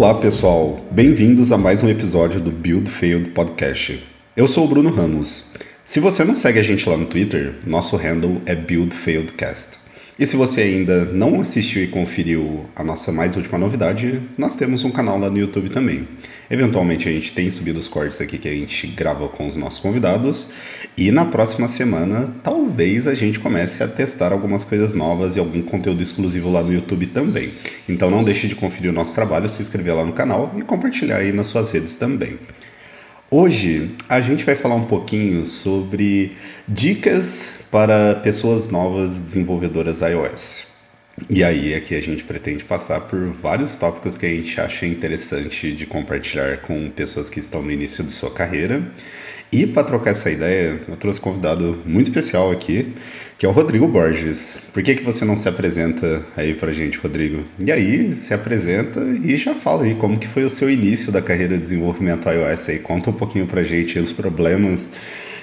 Olá pessoal, bem-vindos a mais um episódio do Build Failed Podcast. Eu sou o Bruno Ramos. Se você não segue a gente lá no Twitter, nosso handle é Build Failed Cast. E se você ainda não assistiu e conferiu a nossa mais última novidade, nós temos um canal lá no YouTube também. Eventualmente a gente tem subido os cortes aqui que a gente grava com os nossos convidados. E na próxima semana, talvez a gente comece a testar algumas coisas novas e algum conteúdo exclusivo lá no YouTube também. Então não deixe de conferir o nosso trabalho, se inscrever lá no canal e compartilhar aí nas suas redes também. Hoje a gente vai falar um pouquinho sobre dicas para pessoas novas desenvolvedoras iOS. E aí é que a gente pretende passar por vários tópicos que a gente acha interessante de compartilhar com pessoas que estão no início de sua carreira. E para trocar essa ideia, eu trouxe um convidado muito especial aqui, que é o Rodrigo Borges. Por que, que você não se apresenta aí pra gente, Rodrigo? E aí, se apresenta e já fala aí como que foi o seu início da carreira de desenvolvimento iOS aí. Conta um pouquinho pra gente os problemas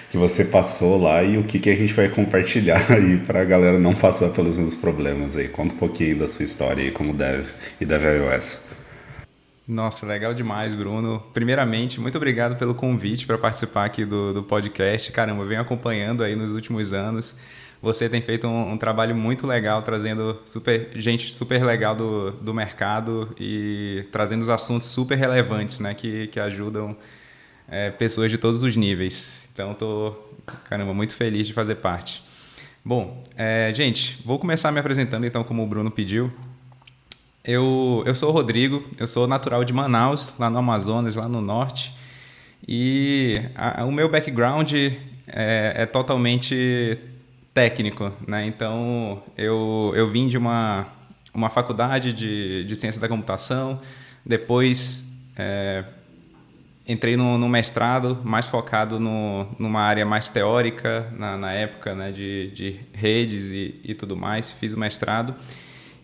que você passou lá e o que, que a gente vai compartilhar aí para a galera não passar pelos mesmos problemas aí. Conta um pouquinho da sua história aí como Dev e Dev iOS. Nossa, legal demais, Bruno. Primeiramente, muito obrigado pelo convite para participar aqui do, do podcast. Caramba, venho acompanhando aí nos últimos anos. Você tem feito um, um, trabalho muito legal, trazendo super, gente super legal do, do mercado e trazendo os assuntos super relevantes, né, que, que ajudam é, pessoas de todos os níveis. Então, estou, caramba, muito feliz de fazer parte. Bom, é, gente, vou começar me apresentando então, como o Bruno pediu. Eu, eu sou o Rodrigo, eu sou natural de Manaus, lá no Amazonas, lá no norte. E a, o meu background é, é, totalmente técnico, né? Então, eu, eu vim de uma, uma faculdade de, de ciência da computação, depois é, entrei no, no, mestrado mais focado no, numa área mais teórica na, na época né, de, de redes e, e tudo mais fiz o mestrado.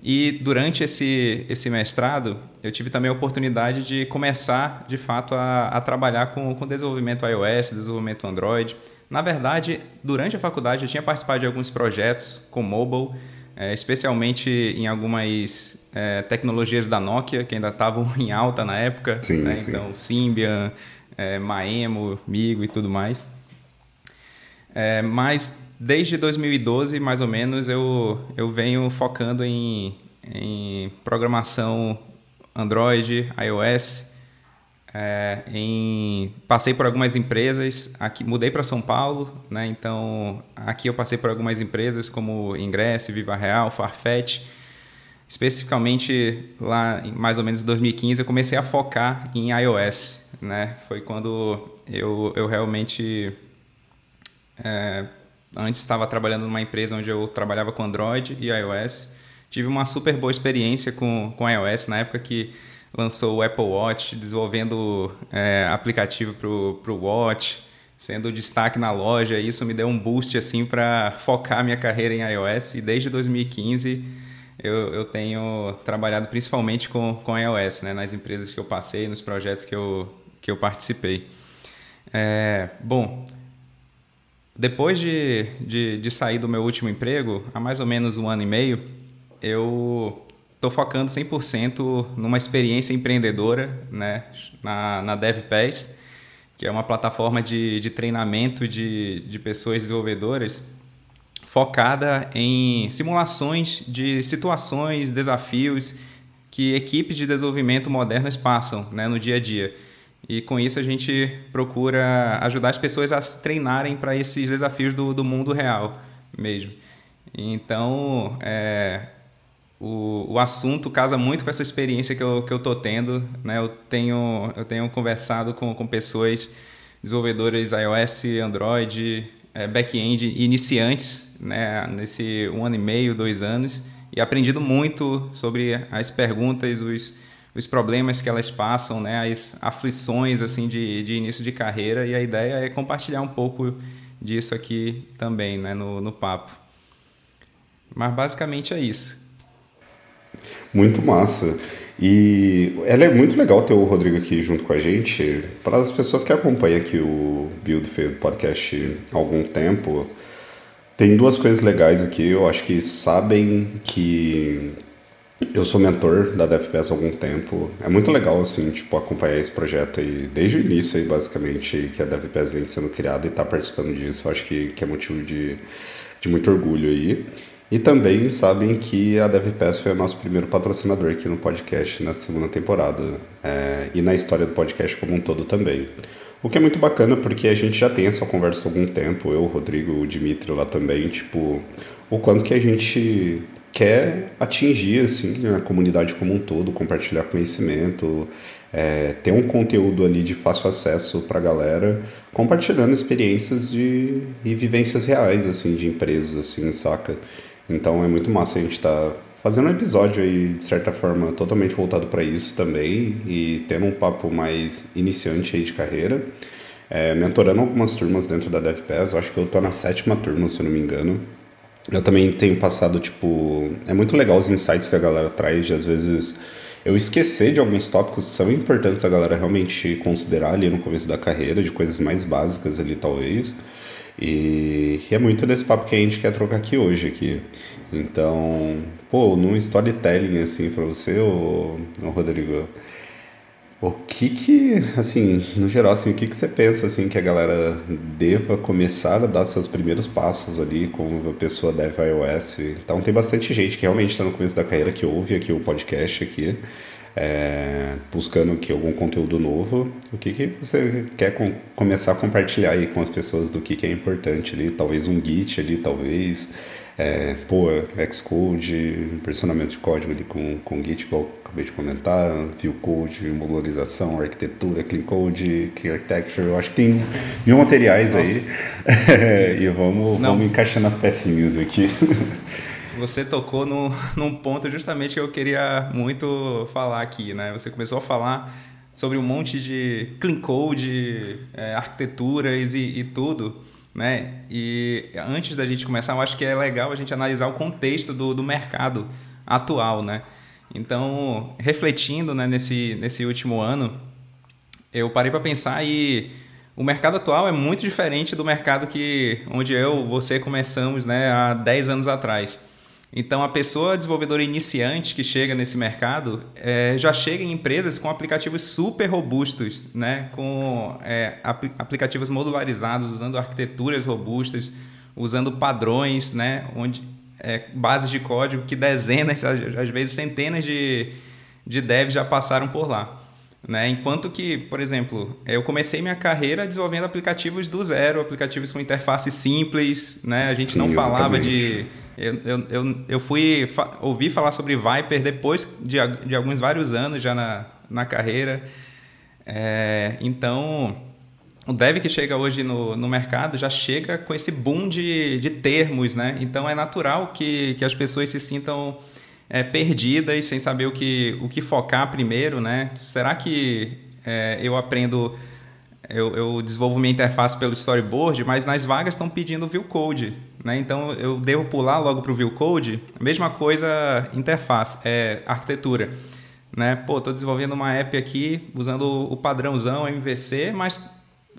E durante esse, esse mestrado eu tive também a oportunidade de começar de fato a, a trabalhar com, com desenvolvimento iOS desenvolvimento Android. Na verdade durante a faculdade eu tinha participado de alguns projetos com mobile é, especialmente em algumas é, tecnologias da Nokia, que ainda estavam em alta na época. Sim, né? sim. Então, Symbian, é, Maemo, Migo e tudo mais. É, mas desde 2012, mais ou menos, eu, eu venho focando em, em programação Android, iOS, é, em, passei por algumas empresas, aqui, mudei para São Paulo, né? então aqui eu passei por algumas empresas como Ingress, Viva Real, Farfetch. Especificamente lá em mais ou menos em 2015 eu comecei a focar em iOS. Né? Foi quando eu, eu realmente é, antes estava trabalhando numa empresa onde eu trabalhava com Android e iOS. Tive uma super boa experiência com, com iOS na época que lançou o Apple Watch, desenvolvendo é, aplicativo para o Watch, sendo destaque na loja. Isso me deu um boost assim para focar minha carreira em iOS. E desde 2015 eu, eu tenho trabalhado principalmente com, com iOS, né, nas empresas que eu passei, nos projetos que eu, que eu participei. É, bom, depois de, de, de sair do meu último emprego, há mais ou menos um ano e meio, eu estou focando 100% numa experiência empreendedora né, na, na DevPass, que é uma plataforma de, de treinamento de, de pessoas desenvolvedoras focada em simulações de situações, desafios que equipes de desenvolvimento modernas passam né, no dia a dia. E com isso a gente procura ajudar as pessoas a treinarem para esses desafios do, do mundo real mesmo. Então, é, o, o assunto casa muito com essa experiência que eu, que eu tô tendo. Né? Eu, tenho, eu tenho conversado com, com pessoas, desenvolvedores iOS, Android, é, back-end iniciantes, né? nesse um ano e meio, dois anos, e aprendido muito sobre as perguntas, os, os problemas que elas passam, né? as aflições assim de, de início de carreira, e a ideia é compartilhar um pouco disso aqui também né? no, no papo. Mas basicamente é isso. Muito massa. E ela é muito legal ter o Rodrigo aqui junto com a gente. Para as pessoas que acompanham aqui o Build Fail Podcast há algum tempo, tem duas coisas legais aqui. Eu acho que sabem que eu sou mentor da DevPass há algum tempo. É muito legal, assim, tipo, acompanhar esse projeto aí, desde o início aí, basicamente, que a DevPass vem sendo criada e está participando disso. Eu acho que, que é motivo de, de muito orgulho aí. E também sabem que a DevPass foi o nosso primeiro patrocinador aqui no podcast na segunda temporada. É, e na história do podcast como um todo também. O que é muito bacana porque a gente já tem essa conversa há algum tempo, eu, o Rodrigo, o Dimitri lá também, tipo, o quanto que a gente quer atingir assim a comunidade como um todo, compartilhar conhecimento, é, ter um conteúdo ali de fácil acesso para a galera, compartilhando experiências de, e vivências reais assim de empresas assim, saca? Então é muito massa a gente estar tá fazendo um episódio aí de certa forma totalmente voltado para isso também e tendo um papo mais iniciante aí de carreira. É, mentorando algumas turmas dentro da DevPass, acho que eu tô na sétima turma, se eu não me engano. Eu também tenho passado, tipo. É muito legal os insights que a galera traz, de às vezes eu esquecer de alguns tópicos que são importantes a galera realmente considerar ali no começo da carreira, de coisas mais básicas ali, talvez. E, é muito desse papo que a gente quer trocar aqui hoje aqui. Então, pô, num storytelling assim para você, ô, ô Rodrigo, o que que, assim, no geral, assim, o que que você pensa, assim, que a galera deva começar a dar seus primeiros passos ali como a pessoa deve iOS? Então, tem bastante gente que realmente está no começo da carreira que ouve aqui o podcast aqui, é, buscando aqui algum conteúdo novo. O que que você quer com, começar a compartilhar aí com as pessoas do que que é importante ali? Talvez um Git ali, talvez é, pô, Xcode, personamento de código ali com, com Git, igual acabei de comentar, view code, modularização, arquitetura, clean code, clean architecture, eu acho que tem mil materiais Nossa. aí. e vamos, vamos encaixando as pecinhas aqui. Você tocou no, num ponto justamente que eu queria muito falar aqui, né? Você começou a falar sobre um monte de clean code, é, arquiteturas e, e tudo né? E antes da gente começar, eu acho que é legal a gente analisar o contexto do, do mercado atual, né? Então, refletindo né, nesse, nesse último ano, eu parei para pensar e o mercado atual é muito diferente do mercado que onde eu, você começamos né, há 10 anos atrás. Então, a pessoa desenvolvedora iniciante que chega nesse mercado é, já chega em empresas com aplicativos super robustos, né? com é, apl aplicativos modularizados, usando arquiteturas robustas, usando padrões, né? onde é, bases de código que dezenas, às vezes centenas de, de devs já passaram por lá. Né? Enquanto que, por exemplo, eu comecei minha carreira desenvolvendo aplicativos do zero, aplicativos com interface simples, né? a gente Sim, não falava exatamente. de eu, eu, eu, eu fui fa ouvi falar sobre Viper depois de, de alguns vários anos já na, na carreira. É, então, o dev que chega hoje no, no mercado já chega com esse boom de, de termos, né? Então, é natural que, que as pessoas se sintam é, perdidas, sem saber o que, o que focar primeiro, né? Será que é, eu aprendo eu, eu, desenvolvo minha interface pelo storyboard, mas nas vagas estão pedindo view code. Né? Então eu devo pular logo para o view code. Mesma coisa, interface, é, arquitetura. Né? Pô, estou desenvolvendo uma app aqui usando o padrãozão MVC, mas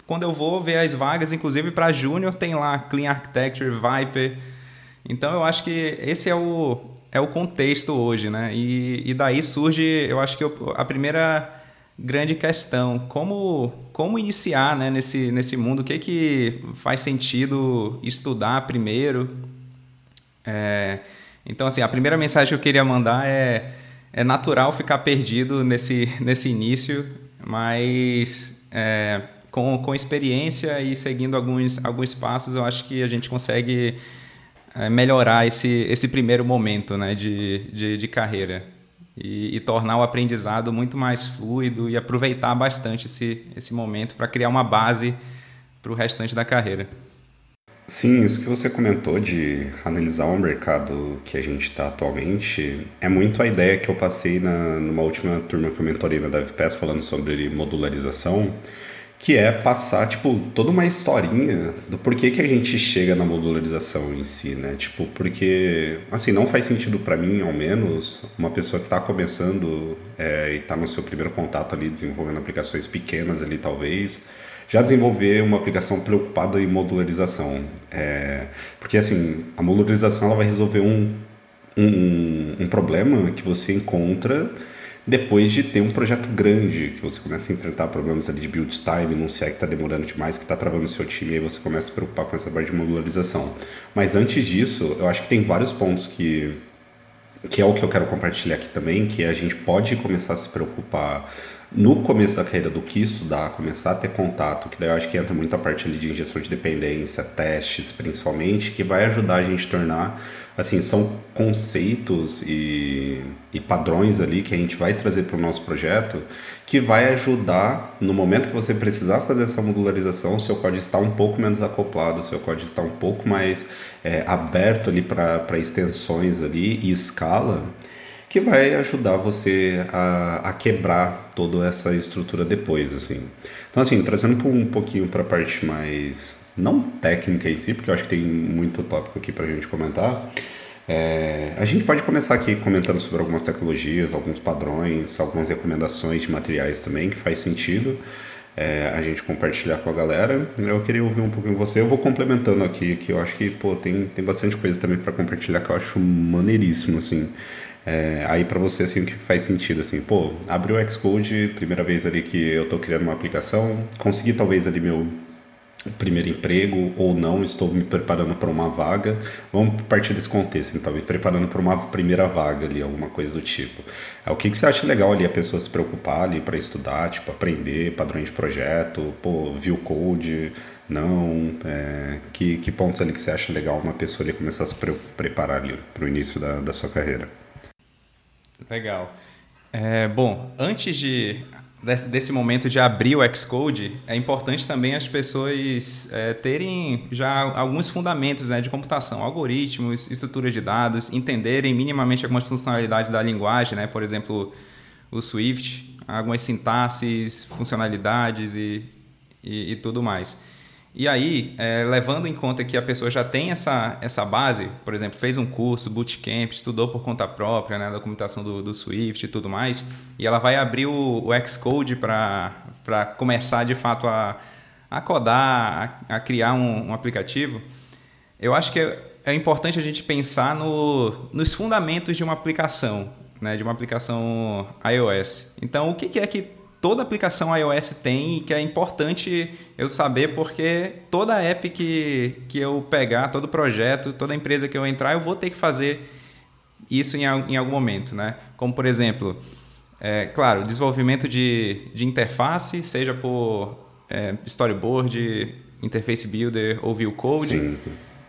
quando eu vou ver as vagas, inclusive para Júnior, tem lá Clean Architecture, Viper. Então eu acho que esse é o, é o contexto hoje. Né? E, e daí surge, eu acho que eu, a primeira grande questão. Como, como iniciar né, nesse, nesse mundo? O que, que faz sentido estudar primeiro? É, então, assim, a primeira mensagem que eu queria mandar é, é natural ficar perdido nesse, nesse início, mas é, com, com experiência e seguindo alguns, alguns passos, eu acho que a gente consegue é, melhorar esse, esse primeiro momento né, de, de, de carreira e, e, tornar o aprendizado muito mais fluido e aproveitar bastante esse, esse momento para criar uma base para o restante da carreira. Sim, isso que você comentou de analisar o mercado que a gente está atualmente é muito a ideia que eu passei na, numa última turma que eu mentorei na DevPass falando sobre modularização que é passar, tipo, toda uma historinha do porquê que a gente chega na modularização em si, né? Tipo, porque, assim, não faz sentido para mim, ao menos, uma pessoa que está começando é, e está no seu primeiro contato ali, desenvolvendo aplicações pequenas ali, talvez, já desenvolver uma aplicação preocupada em modularização. É, porque, assim, a modularização ela vai resolver um um, um problema que você encontra depois de ter um projeto grande, que você começa a enfrentar problemas ali de build time, não sei que está demorando demais, que está travando o seu time, e aí você começa a se preocupar com essa parte de modularização. Mas antes disso, eu acho que tem vários pontos que, que é o que eu quero compartilhar aqui também, que a gente pode começar a se preocupar no começo da carreira do que estudar, começar a ter contato, que daí eu acho que entra muito a parte ali de injeção de dependência, testes principalmente, que vai ajudar a gente a tornar, assim, são conceitos e, e padrões ali que a gente vai trazer para o nosso projeto, que vai ajudar no momento que você precisar fazer essa modularização, seu código está um pouco menos acoplado, seu código está um pouco mais é, aberto ali para extensões ali e escala, que vai ajudar você a, a quebrar toda essa estrutura depois, assim. Então, assim, trazendo um pouquinho para a parte mais não técnica em si, porque eu acho que tem muito tópico aqui para a gente comentar. É, a gente pode começar aqui comentando sobre algumas tecnologias, alguns padrões, algumas recomendações de materiais também que faz sentido é, a gente compartilhar com a galera. Eu queria ouvir um pouquinho você. Eu vou complementando aqui, que eu acho que pô, tem, tem bastante coisa também para compartilhar que eu acho maneiríssimo, assim. É, aí para você assim o que faz sentido assim, pô, abriu o Xcode, primeira vez ali que eu estou criando uma aplicação, consegui talvez ali meu primeiro emprego ou não, estou me preparando para uma vaga. Vamos partir desse contexto, então, me preparando para uma primeira vaga ali, alguma coisa do tipo. É, o que, que você acha legal ali a pessoa se preocupar ali para estudar, tipo, aprender padrões de projeto, pô, view code, não, é, que, que pontos ali que você acha legal uma pessoa ali começar a se pre preparar ali para o início da, da sua carreira? Legal. É, bom, antes de desse, desse, momento de abrir o Xcode, é importante também as pessoas é, terem já alguns fundamentos né, de computação, algoritmos, estruturas de dados, entenderem minimamente algumas funcionalidades da linguagem, né, por exemplo, o Swift, algumas sintaxes, funcionalidades e, e, e tudo mais. E aí, é, levando em conta que a pessoa já tem essa, essa base, por exemplo, fez um curso, bootcamp, estudou por conta própria, né, documentação do, do Swift e tudo mais, e ela vai abrir o, o Xcode para começar de fato a, a codar, a, a criar um, um, aplicativo, eu acho que é, é importante a gente pensar no, nos fundamentos de uma aplicação, né, de uma aplicação iOS. Então, o que, que é que toda aplicação iOS tem e que é importante eu saber porque toda app que, que eu pegar, todo projeto, toda empresa que eu entrar, eu vou ter que fazer isso em, em algum momento, né? Como, por exemplo, é, claro, desenvolvimento de, de interface, seja por é, storyboard, interface builder ou view code, Sim.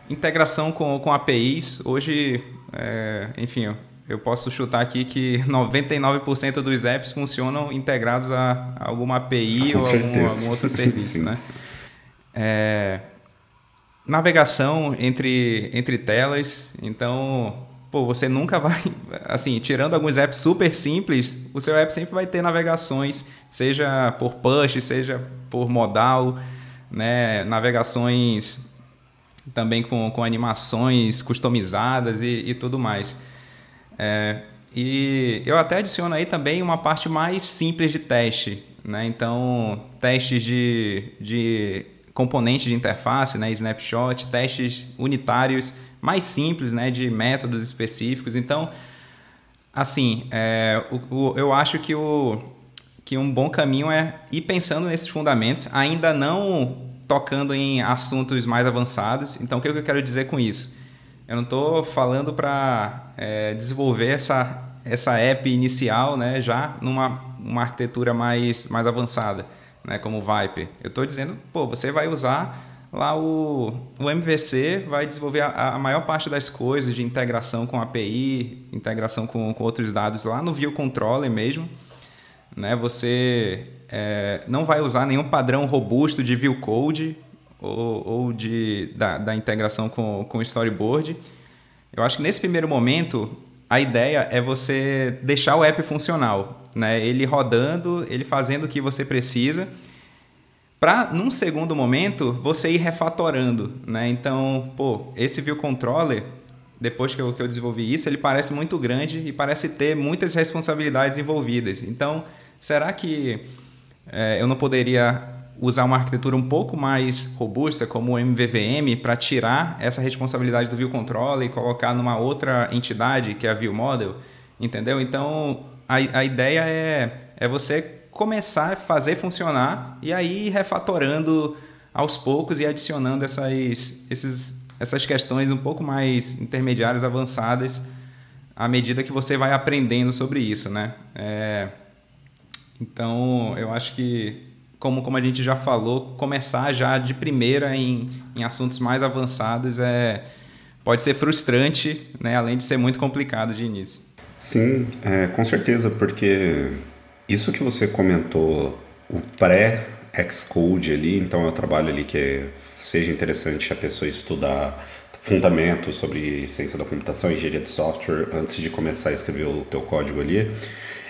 integração com, com APIs. Hoje, é, enfim, eu posso chutar aqui que 99% dos apps funcionam integrados a, alguma API Com ou algum, algum, outro serviço, né? É, navegação entre, entre telas, então, pô, você nunca vai, assim, tirando alguns apps super simples, o seu app sempre vai ter navegações, seja por push, seja por modal, né, navegações também com, com animações customizadas e, e tudo mais. É, e eu até adiciono aí também uma parte mais simples de teste. Né? Então, testes de, de componentes de interface, né? snapshot, testes unitários mais simples, né? de métodos específicos. Então, assim, é, o, o, eu acho que, o, que um bom caminho é ir pensando nesses fundamentos, ainda não tocando em assuntos mais avançados. Então, o que eu quero dizer com isso? Eu não estou falando para é, desenvolver essa, essa app inicial né, já numa uma arquitetura mais, mais avançada, né, como o Viper. Eu estou dizendo, pô, você vai usar lá o, o MVC, vai desenvolver a, a, maior parte das coisas de integração com API, integração com, com outros dados lá no View Controller mesmo. Né, você é, não vai usar nenhum padrão robusto de View Code, ou, ou de, da, da, integração com, o storyboard. Eu acho que nesse primeiro momento, a ideia é você deixar o app funcional, né? ele rodando, ele fazendo o que você precisa, para, num segundo momento, você ir refatorando. Né? Então, pô, esse View Controller, depois que eu, que eu desenvolvi isso, ele parece muito grande e parece ter muitas responsabilidades envolvidas. Então, será que é, eu não poderia usar uma arquitetura um pouco mais robusta, como o MVVM, para tirar essa responsabilidade do View Controller e colocar numa outra entidade, que é a View Model, entendeu? Então, a, a ideia é, é você começar a fazer funcionar e aí refatorando aos poucos e adicionando essas, esses, essas questões um pouco mais intermediárias, avançadas, à medida que você vai aprendendo sobre isso, né? É, então, eu acho que, como, como a gente já falou, começar já de primeira em, em assuntos mais avançados é, pode ser frustrante, né? além de ser muito complicado de início. Sim, é, com certeza, porque isso que você comentou, o pré-Xcode ali, então é um trabalho ali que seja interessante a pessoa estudar fundamentos sobre ciência da computação, engenharia de software, antes de começar a escrever o teu código ali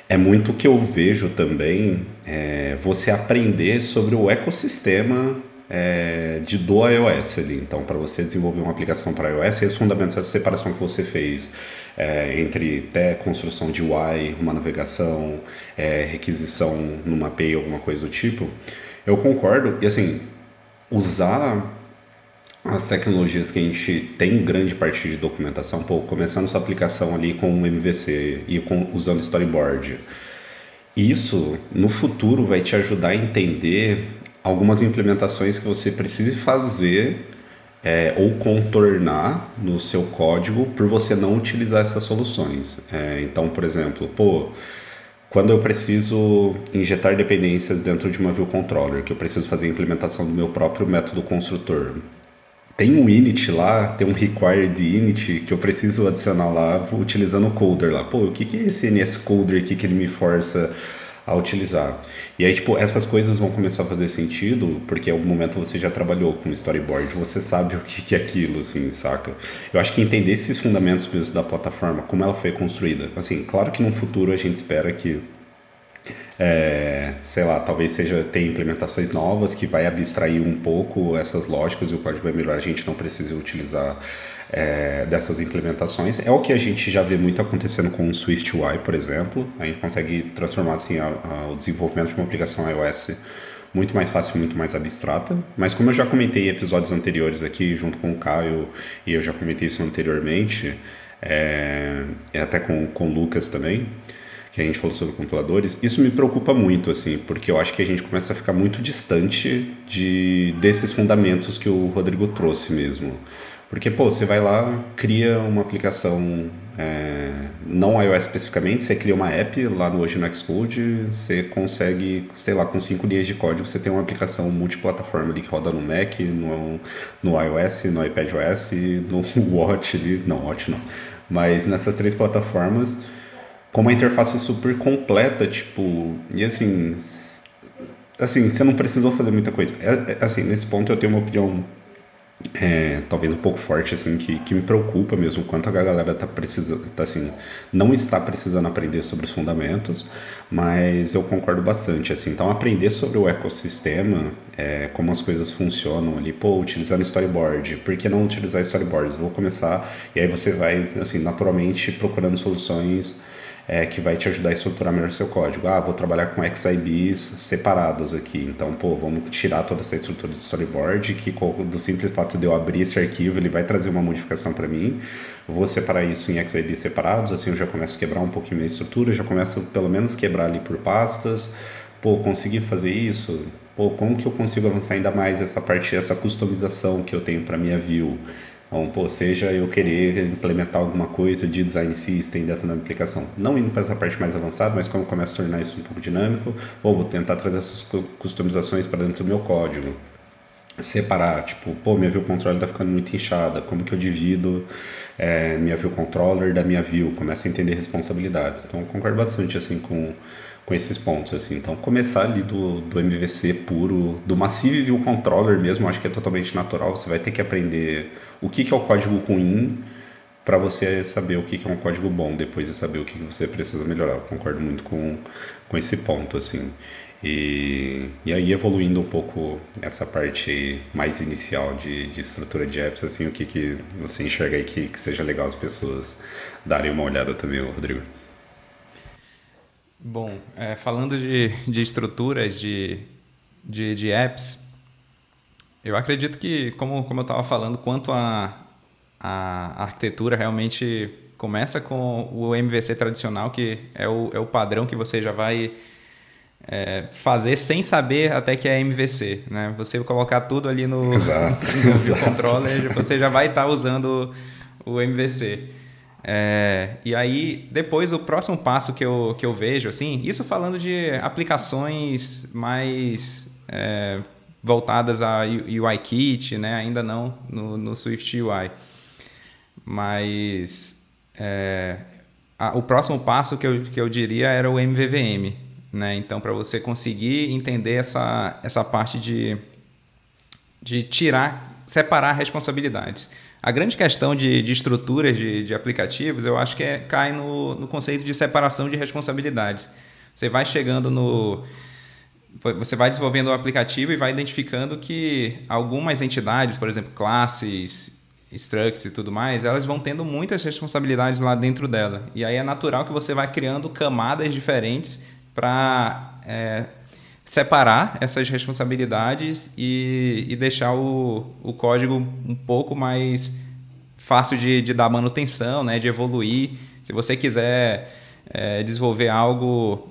é muito que eu vejo também é, você aprender sobre o ecossistema é, de do iOS ali. Então, para você desenvolver uma aplicação para iOS, esses fundamentos, essa separação que você fez é, entre até construção de UI, uma navegação, é, requisição numa API, alguma coisa do tipo, eu concordo. E assim, usar as tecnologias que a gente tem grande parte de documentação, pô, começando sua aplicação ali com o MVC e com, usando storyboard. Isso, no futuro, vai te ajudar a entender algumas implementações que você precise fazer é, ou contornar no seu código por você não utilizar essas soluções. É, então, por exemplo, pô, quando eu preciso injetar dependências dentro de uma view controller, que eu preciso fazer a implementação do meu próprio método construtor, tem um init lá, tem um required init que eu preciso adicionar lá utilizando o coder lá. Pô, o que, que é esse NS coder aqui que ele me força a utilizar? E aí, tipo, essas coisas vão começar a fazer sentido porque em algum momento você já trabalhou com storyboard, você sabe o que, que é aquilo, assim, saca? Eu acho que entender esses fundamentos mesmo da plataforma, como ela foi construída. Assim, claro que no futuro a gente espera que é, sei lá, talvez seja ter implementações novas que vai abstrair um pouco essas lógicas e o código vai melhorar, a gente não precisa utilizar é, dessas implementações. É o que a gente já vê muito acontecendo com o Swift UI, por exemplo. A gente consegue transformar assim, a, a, o desenvolvimento de uma aplicação iOS muito mais fácil, muito mais abstrata. Mas como eu já comentei em episódios anteriores aqui, junto com o Caio, e eu já comentei isso anteriormente, é, até com, com o Lucas também, que a gente falou sobre compiladores, isso me preocupa muito, assim, porque eu acho que a gente começa a ficar muito distante de desses fundamentos que o Rodrigo trouxe mesmo. Porque, pô, você vai lá, cria uma aplicação, é, não iOS especificamente, você cria uma app lá no hoje no Xcode, você consegue, sei lá, com cinco linhas de código, você tem uma aplicação multiplataforma ali que roda no Mac, no, no iOS, no iPadOS, no Watch ali, não, Watch não, mas nessas três plataformas com uma interface super completa, tipo, e assim, assim, você não precisou fazer muita coisa. É, é, assim, nesse ponto eu tenho uma opinião é, talvez um pouco forte, assim, que, que me preocupa mesmo, quanto a galera tá precisando, tá assim, não está precisando aprender sobre os fundamentos, mas eu concordo bastante, assim, então aprender sobre o ecossistema, é, como as coisas funcionam ali, pô, utilizando storyboard, por que não utilizar storyboards? Vou começar, e aí você vai, assim, naturalmente procurando soluções é, que vai te ajudar a estruturar melhor seu código. Ah, vou trabalhar com XIBs separados aqui, então, pô, vamos tirar toda essa estrutura de storyboard, que do simples fato de eu abrir esse arquivo, ele vai trazer uma modificação para mim. Vou separar isso em XIBs separados, assim eu já começo a quebrar um pouquinho minha estrutura, já começo pelo menos quebrar ali por pastas. Pô, consegui fazer isso? Pô, como que eu consigo avançar ainda mais essa parte, essa customização que eu tenho para minha view? Então, pô, seja eu querer implementar alguma coisa de design system dentro da minha aplicação. Não indo para essa parte mais avançada, mas como começo a tornar isso um pouco dinâmico, ou vou tentar trazer essas customizações para dentro do meu código. Separar, tipo, pô, minha view controller está ficando muito inchada, como que eu divido é, minha view controller da minha view? Começo a entender responsabilidades. Então, concordo bastante, assim, com com esses pontos, assim. Então, começar ali do, do MVC puro, do Massive View Controller mesmo, acho que é totalmente natural. Você vai ter que aprender o que, que é o código ruim para você saber o que, que é um código bom, depois de saber o que, que você precisa melhorar. Eu concordo muito com, com esse ponto, assim. E, e aí, evoluindo um pouco essa parte mais inicial de, de estrutura de apps, assim, o que, que você enxerga aí que, que seja legal as pessoas darem uma olhada também, Rodrigo? Bom, é, falando de, de estruturas de, de, de apps, eu acredito que, como, como eu estava falando, quanto a, a arquitetura realmente começa com o MVC tradicional, que é o, é o padrão que você já vai é, fazer sem saber até que é MVC. Né? Você colocar tudo ali no, exato, no exato. controller, você já vai estar tá usando o MVC. É, e aí, depois, o próximo passo que eu, que eu vejo, assim, isso falando de aplicações mais é, voltadas a UIKit, né? ainda não no, no Swift UI. Mas é, a, o próximo passo que eu, que eu diria era o MVVM. Né? Então, para você conseguir entender essa, essa parte de, de tirar, separar responsabilidades. A grande questão de, de estruturas de, de, aplicativos, eu acho que é, cai no, no conceito de separação de responsabilidades. Você vai chegando no. Você vai desenvolvendo o aplicativo e vai identificando que algumas entidades, por exemplo, classes, structs e tudo mais, elas vão tendo muitas responsabilidades lá dentro dela. E aí é natural que você vai criando camadas diferentes para é, separar essas responsabilidades e, e deixar o, o código um pouco mais fácil de, de dar manutenção, né, de evoluir. Se você quiser é, desenvolver algo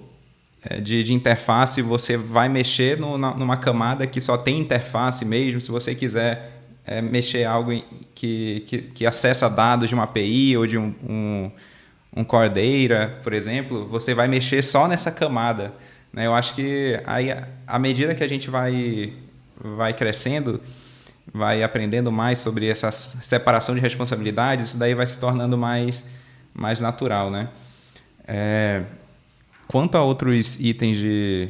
é, de, de, interface, você vai mexer no, na, numa camada que só tem interface mesmo. Se você quiser é, mexer algo que, que, que, acessa dados de uma API ou de um, um, um core data, por exemplo, você vai mexer só nessa camada. Né? Eu acho que aí, à medida que a gente vai, vai crescendo, vai aprendendo mais sobre essa separação de responsabilidades, isso daí vai se tornando mais, mais natural. Né? É, quanto a outros itens de,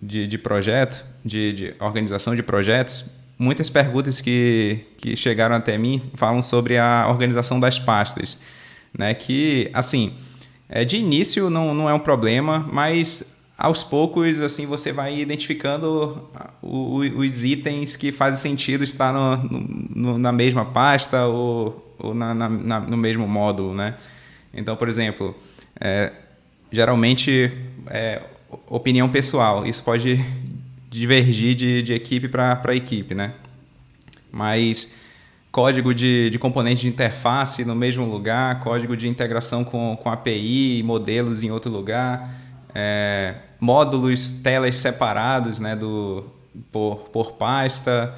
de, de projeto, de, de organização de projetos, muitas perguntas que, que chegaram até mim falam sobre a organização das pastas. Né? Que, assim, é, de início não, não é um problema, mas aos poucos assim você vai identificando os itens que fazem sentido estar no, no, na mesma pasta ou, ou na, na, na, no mesmo módulo, né? Então, por exemplo, é, geralmente é, opinião pessoal, isso pode divergir de, de equipe para equipe, né? Mas código de, de componente de interface no mesmo lugar, código de integração com, com API, modelos em outro lugar, é, módulos, telas separados né, do, por, por pasta.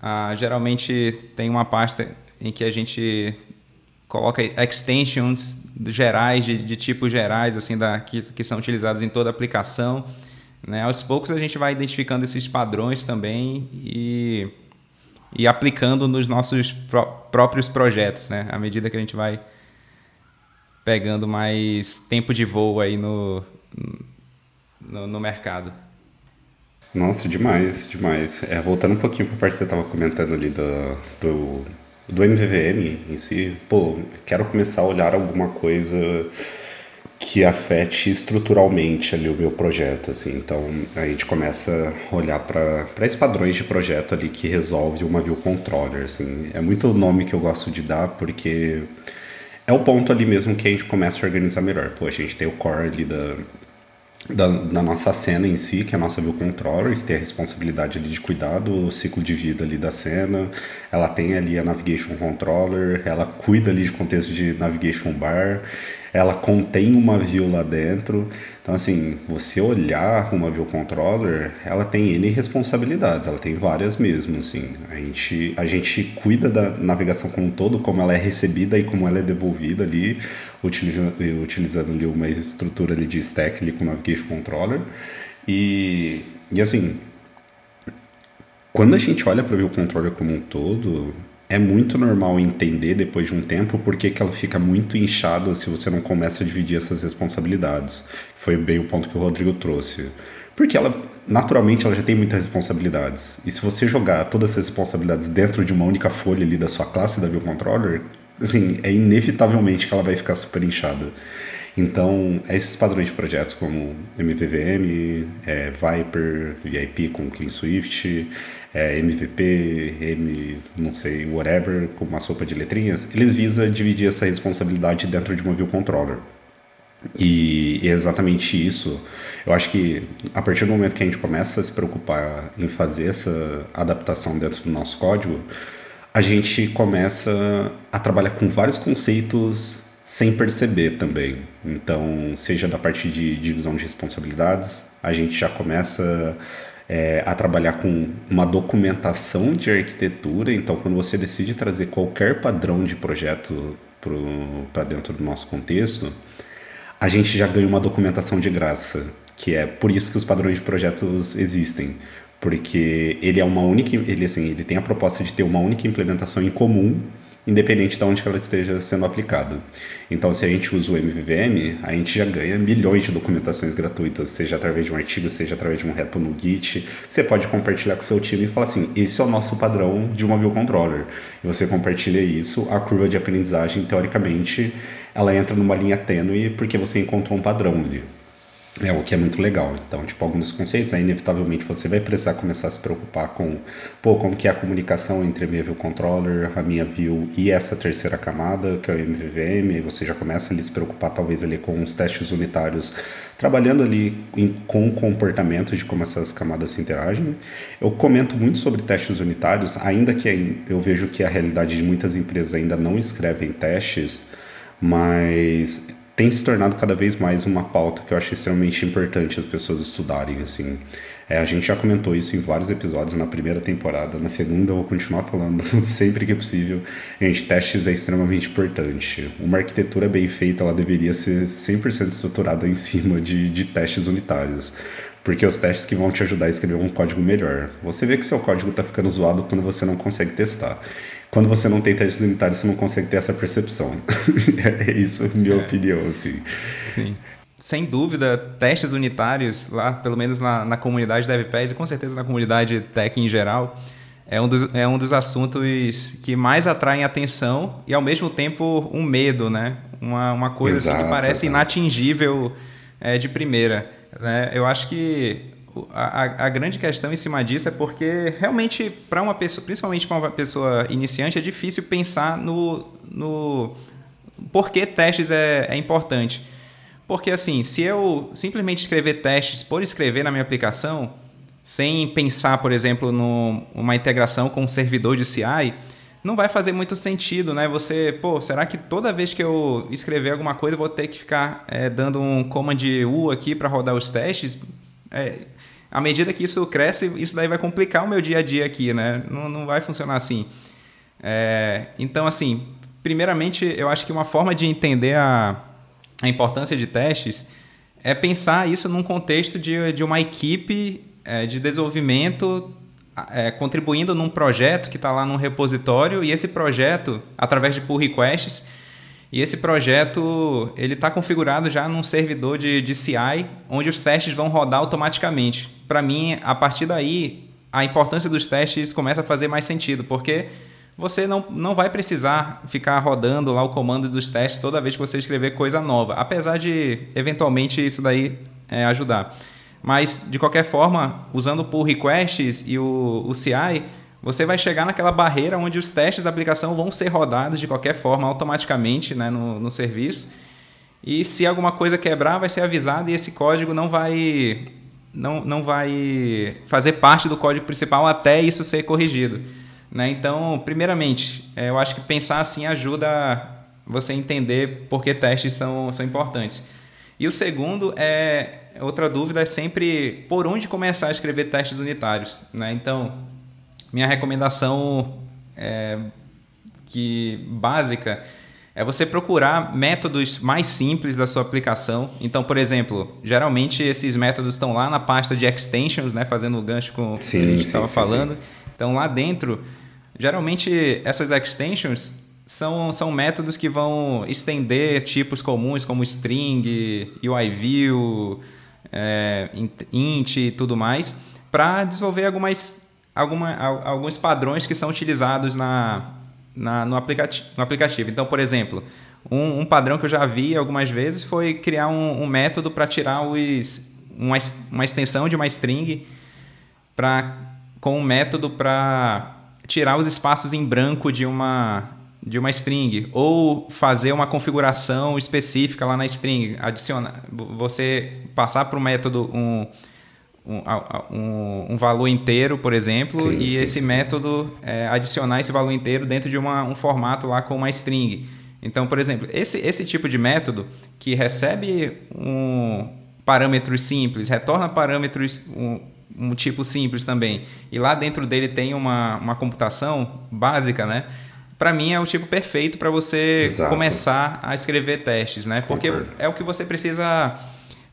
Ah, geralmente tem uma pasta em que a gente coloca extensions gerais, de, de tipos gerais, assim, da, que, que são utilizados em toda a aplicação. Né? Aos poucos a gente vai identificando esses padrões também e, e aplicando nos nossos pró próprios projetos, né? à medida que a gente vai pegando mais tempo de voo aí no, no, no mercado. Nossa, demais, demais. É, voltando um pouquinho para a parte que você estava comentando ali do, do, do MVVM em si, pô, quero começar a olhar alguma coisa que afete estruturalmente ali o meu projeto, assim. Então a gente começa a olhar para esses padrões de projeto ali que resolve uma view controller, assim. É muito o nome que eu gosto de dar porque é o ponto ali mesmo que a gente começa a organizar melhor. Pô, a gente tem o core ali da, da, da, nossa cena em si, que é a nossa view controller, que tem a responsabilidade ali de cuidar do ciclo de vida ali da cena. Ela tem ali a navigation controller, ela cuida ali de contexto de navigation bar, ela contém uma view lá dentro. Então, assim, você olhar uma view controller, ela tem N responsabilidades, ela tem várias mesmo, assim. A gente, a gente cuida da navegação como um todo, como ela é recebida e como ela é devolvida ali, utilizando, utilizando ali uma estrutura ali de stack ali com Navigation Controller. E, e assim, quando a gente olha para o View Controller como um todo, é muito normal entender depois de um tempo porque que ela fica muito inchada se você não começa a dividir essas responsabilidades. Foi bem o ponto que o Rodrigo trouxe. Porque ela, naturalmente, ela já tem muitas responsabilidades. E se você jogar todas essas responsabilidades dentro de uma única folha ali da sua classe da View Controller, assim, é inevitavelmente que ela vai ficar super inchada. Então, esses padrões de projetos como MVVM, é, Viper, VIP com Clean Swift, é, MVP, M, não sei, whatever, com uma sopa de letrinhas, eles visam dividir essa responsabilidade dentro de uma view controller. E é exatamente isso. Eu acho que a partir do momento que a gente começa a se preocupar em fazer essa adaptação dentro do nosso código, a gente começa a trabalhar com vários conceitos sem perceber também. Então, seja da parte de divisão de responsabilidades, a gente já começa é, a trabalhar com uma documentação de arquitetura. Então, quando você decide trazer qualquer padrão de projeto para dentro do nosso contexto, a gente já ganha uma documentação de graça, que é por isso que os padrões de projetos existem, porque ele é uma única, ele assim, ele tem a proposta de ter uma única implementação em comum independente de onde ela esteja sendo aplicada. Então, se a gente usa o MVVM, a gente já ganha milhões de documentações gratuitas, seja através de um artigo, seja através de um repo no Git. Você pode compartilhar com seu time e falar assim: esse é o nosso padrão de uma view controller. E você compartilha isso, a curva de aprendizagem, teoricamente, ela entra numa linha tênue porque você encontrou um padrão ali. É o que é muito legal. Então, tipo, alguns conceitos, aí, inevitavelmente você vai precisar começar a se preocupar com, pô, como que é a comunicação entre a minha view controller, a minha view e essa terceira camada, que é o MVVM, aí você já começa ali a se preocupar talvez ali com os testes unitários, trabalhando ali em, com o comportamento de como essas camadas se interagem. Eu comento muito sobre testes unitários, ainda que eu vejo que a realidade de muitas empresas ainda não escrevem testes, mas tem se tornado cada vez mais uma pauta que eu acho extremamente importante as pessoas estudarem, assim. É, a gente já comentou isso em vários episódios na primeira temporada, na segunda eu vou continuar falando sempre que possível. Gente, testes é extremamente importante. Uma arquitetura bem feita, ela deveria ser 100% estruturada em cima de, de testes unitários. Porque os testes que vão te ajudar a escrever um código melhor. Você vê que seu código está ficando zoado quando você não consegue testar quando você não tem testes unitários, você não consegue ter essa percepção. é isso, minha é. opinião, assim. Sim. Sem dúvida, testes unitários, lá, pelo menos na, na comunidade DevPass e com certeza na comunidade tech em geral, é um, dos, é um dos assuntos que mais atraem atenção e ao mesmo tempo um medo, né? Uma, uma coisa Exato, assim que parece inatingível é, de primeira. Né? Eu acho que a, a, grande questão em cima disso é porque realmente para uma pessoa, principalmente para uma pessoa iniciante, é difícil pensar no, no por que testes é, é importante. Porque assim, se eu simplesmente escrever testes por escrever na minha aplicação, sem pensar, por exemplo, numa integração com um servidor de CI, não vai fazer muito sentido, né? Você, pô, será que toda vez que eu escrever alguma coisa eu vou ter que ficar é, dando um command U aqui para rodar os testes? É, à medida que isso cresce, isso daí vai complicar o meu dia a dia aqui, né? Não, não vai funcionar assim. É, então, assim, primeiramente, eu acho que uma forma de entender a, a importância de testes é pensar isso num contexto de, de uma equipe é, de desenvolvimento é, contribuindo num projeto que está lá num repositório e esse projeto, através de pull requests, e esse projeto ele está configurado já num servidor de, de CI, onde os testes vão rodar automaticamente. Para mim, a partir daí, a importância dos testes começa a fazer mais sentido, porque você não, não vai precisar ficar rodando lá o comando dos testes toda vez que você escrever coisa nova, apesar de eventualmente isso daí é, ajudar. Mas, de qualquer forma, usando o pull requests e o, o CI, você vai chegar naquela barreira onde os testes da aplicação vão ser rodados de qualquer forma automaticamente né, no, no serviço. E se alguma coisa quebrar, vai ser avisado e esse código não vai, não, não vai fazer parte do código principal até isso ser corrigido. Né? Então, primeiramente, é, eu acho que pensar assim ajuda você a entender por que testes são, são importantes. E o segundo é outra dúvida é sempre por onde começar a escrever testes unitários. Né? Então, minha recomendação é, que básica é você procurar métodos mais simples da sua aplicação. Então, por exemplo, geralmente esses métodos estão lá na pasta de extensions, né, fazendo o gancho com o que a gente estava falando. Sim. Então, lá dentro, geralmente essas extensions são, são métodos que vão estender tipos comuns como string, UIView, é, int e tudo mais, para desenvolver algumas alguma, alguns padrões que são utilizados na, na, no, aplicativo, no aplicativo. Então, por exemplo, um, um, padrão que eu já vi algumas vezes foi criar um, um método para tirar os, uma, uma extensão de uma string pra, com um método para tirar os espaços em branco de uma, de uma string ou fazer uma configuração específica lá na string, adicionar, você passar para o método um, um, um, um, valor inteiro, por exemplo, sim, e sim, esse sim. método é, adicionar esse valor inteiro dentro de uma, um formato lá com uma string. Então, por exemplo, esse, esse tipo de método que recebe um parâmetros simples, retorna parâmetros um, um tipo simples também, e lá dentro dele tem uma, uma computação básica, né? para mim é o tipo perfeito para você Exato. começar a escrever testes, né? Porque é o que você precisa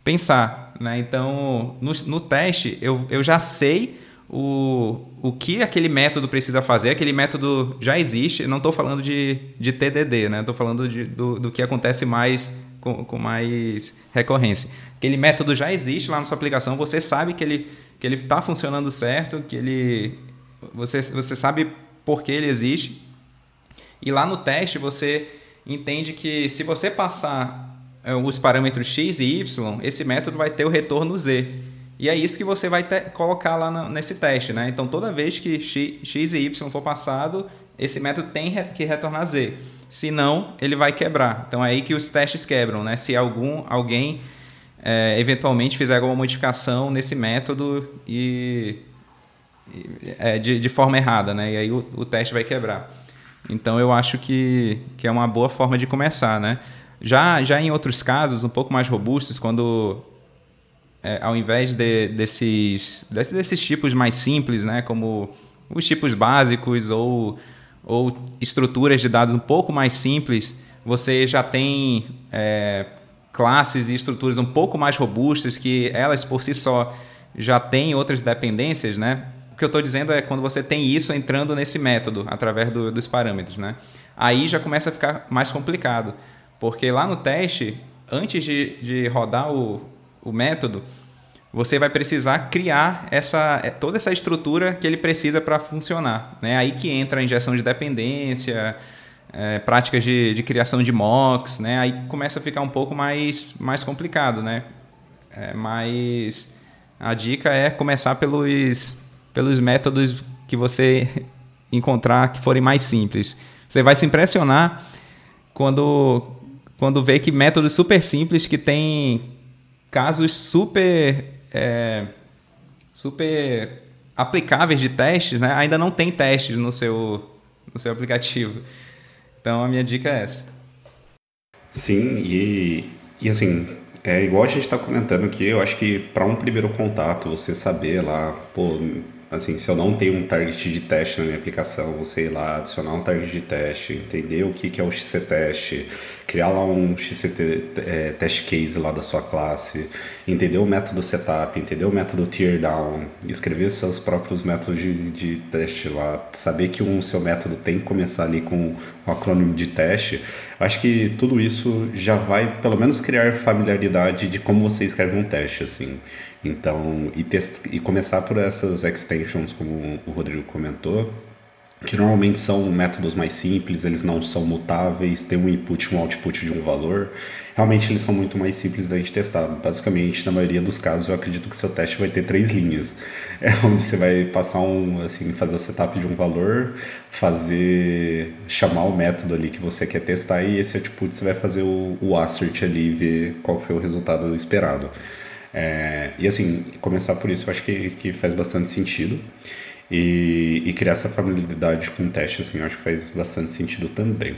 pensar, né? Então, no, no teste, eu, eu já sei o, o que aquele método precisa fazer. Aquele método já existe. Não estou falando de, de TDD, né? Estou falando de, do, do que acontece mais com, com mais recorrência. Aquele método já existe lá na sua aplicação. Você sabe que ele que ele está funcionando certo, que ele você, você sabe por que ele existe e lá no teste você entende que se você passar os parâmetros x e y, esse método vai ter o retorno z. E é isso que você vai ter, colocar lá no, nesse teste. Né? Então, toda vez que x, x, e y for passado, esse método tem que retornar z. Se não, ele vai quebrar. Então, é aí que os testes quebram. Né? Se algum, alguém é, eventualmente fizer alguma modificação nesse método e, e é, de, de forma errada. Né? E aí o, o teste vai quebrar. Então eu acho que, que é uma boa forma de começar, né? Já, já em outros casos, um pouco mais robustos, quando é, ao invés de, desses, desses, tipos mais simples, né, como os tipos básicos ou, ou estruturas de dados um pouco mais simples, você já tem é, classes e estruturas um pouco mais robustas que elas por si só já têm outras dependências, né? que eu estou dizendo é quando você tem isso entrando nesse método, através do, dos parâmetros. Né? Aí já começa a ficar mais complicado, porque lá no teste, antes de, de rodar o, o método, você vai precisar criar essa, é, toda essa estrutura que ele precisa para funcionar. Né? Aí que entra a injeção de dependência, é, práticas de, de criação de mocks, né? aí começa a ficar um pouco mais, mais complicado. Né? É, mas a dica é começar pelos, pelos métodos que você encontrar que forem mais simples. Você vai se impressionar quando, quando vê que métodos super simples que têm casos super, é, super aplicáveis de testes, né? ainda não tem testes no seu, no seu aplicativo. Então a minha dica é essa. Sim, e, e assim, é igual a gente está comentando aqui, eu acho que para um primeiro contato, você saber lá, pô, Assim, se eu não tenho um target de teste na minha aplicação, você ir lá, adicionar um target de teste, entender o que, que é o XC teste, criar lá um XC é, test case lá da sua classe, entender o método setup, entender o método teardown, escrever seus próprios métodos de, de teste lá, saber que o um, seu método tem que começar ali com o acrônimo de teste, acho que tudo isso já vai pelo menos criar familiaridade de como você escreve um teste, assim. Então, e, e começar por essas extensions, como o Rodrigo comentou, que normalmente são métodos mais simples, eles não são mutáveis, tem um input e um output de um valor. Realmente eles são muito mais simples da gente testar. Basicamente, na maioria dos casos, eu acredito que seu teste vai ter três linhas. É onde você vai passar um, assim, fazer o setup de um valor, fazer, chamar o método ali que você quer testar e esse output você vai fazer o, o assert ali e ver qual foi o resultado esperado. É, e assim, começar por isso eu acho que, que faz bastante sentido. E, e criar essa familiaridade com o teste, assim, eu acho que faz bastante sentido também.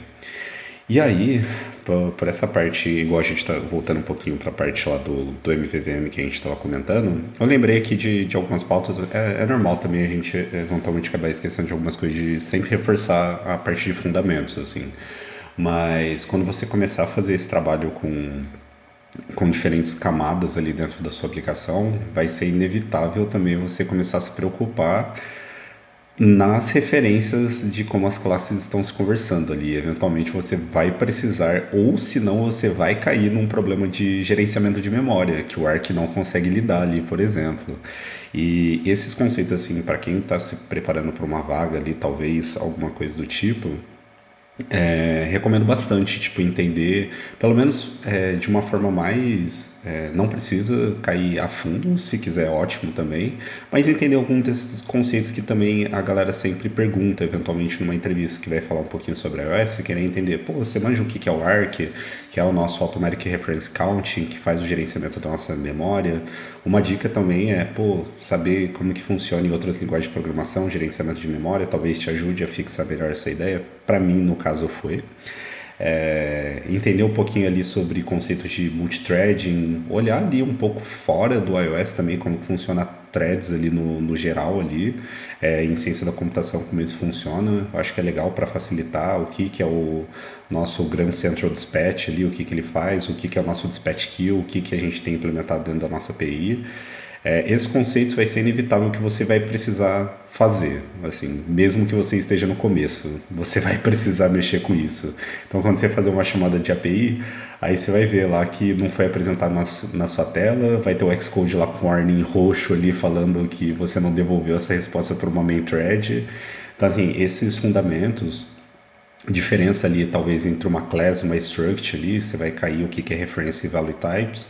E aí, por, essa parte, igual a gente está voltando um pouquinho para a parte lá do, do MVVM que a gente estava comentando, eu lembrei aqui de, de algumas pautas. É, é normal também a gente eventualmente acabar esquecendo de algumas coisas, de sempre reforçar a parte de fundamentos, assim. Mas quando você começar a fazer esse trabalho com com diferentes camadas ali dentro da sua aplicação, vai ser inevitável também você começar a se preocupar nas referências de como as classes estão se conversando ali. Eventualmente você vai precisar, ou se não, você vai cair num problema de gerenciamento de memória, que o ARC não consegue lidar ali, por exemplo. E esses conceitos, assim, para quem está se preparando para uma vaga ali, talvez alguma coisa do tipo, é, recomendo bastante, tipo, entender, pelo menos é, de uma forma mais É, não precisa cair a fundo, se quiser, ótimo também. Mas entender alguns desses conceitos que também a galera sempre pergunta, eventualmente numa entrevista que vai falar um pouquinho sobre iOS, querer entender, pô, você manja o que é o ARC, que é o nosso Automatic Reference Counting, que faz o gerenciamento da nossa memória. Uma dica também é, pô, saber como que funciona em outras linguagens de programação, gerenciamento de memória, talvez te ajude a fixar melhor essa ideia. Para mim, no caso, foi é, entender um pouquinho ali sobre conceitos de multithreading, olhar ali um pouco fora do iOS também, como funciona threads ali no, no geral ali, é, em ciência da computação, como isso funciona. Eu acho que é legal para facilitar o que, que é o nosso Grand Central Dispatch ali, o que, que ele faz, o que, que é o nosso Dispatch Queue, o que, que a gente tem implementado dentro da nossa API. É, esses conceitos vai ser inevitável que você vai precisar fazer, assim, mesmo que você esteja no começo, você vai precisar mexer com isso. Então, quando você fazer uma chamada de API, aí você vai ver lá que não foi apresentado na, na sua tela, vai ter o Xcode lá com warning roxo ali falando que você não devolveu essa resposta para uma main thread. Então, assim, esses fundamentos diferença ali talvez entre uma class uma struct ali, você vai cair o que é reference e value types.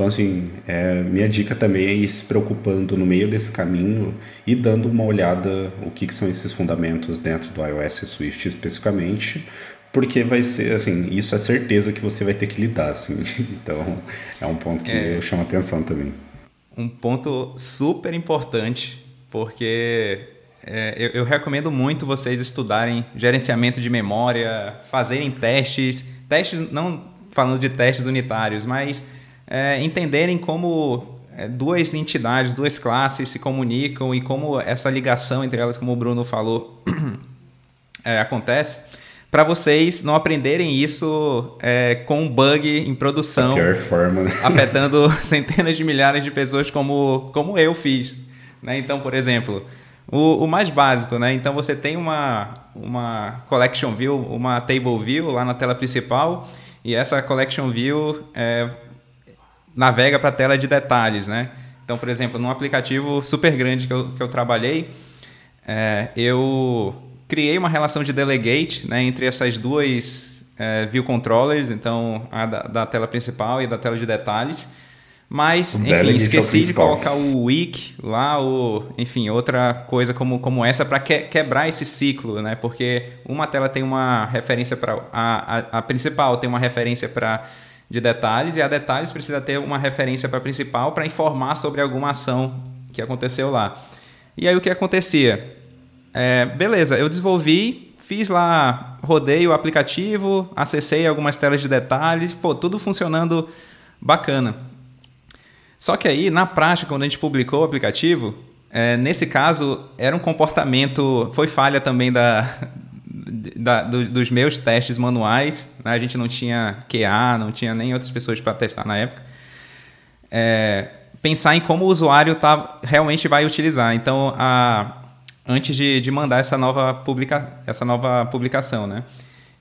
Então, assim, é, minha dica também é ir se preocupando no meio desse caminho e dando uma olhada o que, que são esses fundamentos dentro do iOS e Swift especificamente, porque vai ser, assim, isso é certeza que você vai ter que lidar, assim. Então, é um ponto que é, eu chamo atenção também. Um ponto super importante, porque é, eu, eu, recomendo muito vocês estudarem gerenciamento de memória, fazerem testes, testes não falando de testes unitários, mas é, entenderem como é, duas entidades, duas classes se comunicam e como essa ligação entre elas, como o Bruno falou, é, acontece, para vocês não aprenderem isso é, com um bug em produção, forma, né? afetando centenas de milhares de pessoas, como, como eu fiz. Né? Então, por exemplo, o, o, mais básico, né? Então você tem uma, uma collection view, uma table view lá na tela principal, e essa collection view é, navega para a tela de detalhes, né? Então, por exemplo, num aplicativo super grande que eu, que eu trabalhei, é, eu criei uma relação de delegate né, entre essas duas é, view controllers, então a da, da, tela principal e da tela de detalhes. Mas, o enfim, esqueci é de colocar o week lá, o, enfim, outra coisa como, como essa para que, quebrar esse ciclo, né? Porque uma tela tem uma referência para. A, a, a principal tem uma referência para de detalhes e a detalhes precisa ter uma referência para principal para informar sobre alguma ação que aconteceu lá. E aí o que acontecia? É, beleza, eu desenvolvi, fiz lá, rodei o aplicativo, acessei algumas telas de detalhes, pô, tudo funcionando bacana. Só que aí, na prática, quando a gente publicou o aplicativo, é, nesse caso, era um comportamento, foi falha também da, da, do, dos meus testes manuais, né? a gente não tinha QA, não tinha nem outras pessoas para testar na época. É, pensar em como o usuário tá, realmente vai utilizar. Então, a, antes de, de mandar essa nova, publica, essa nova publicação, né?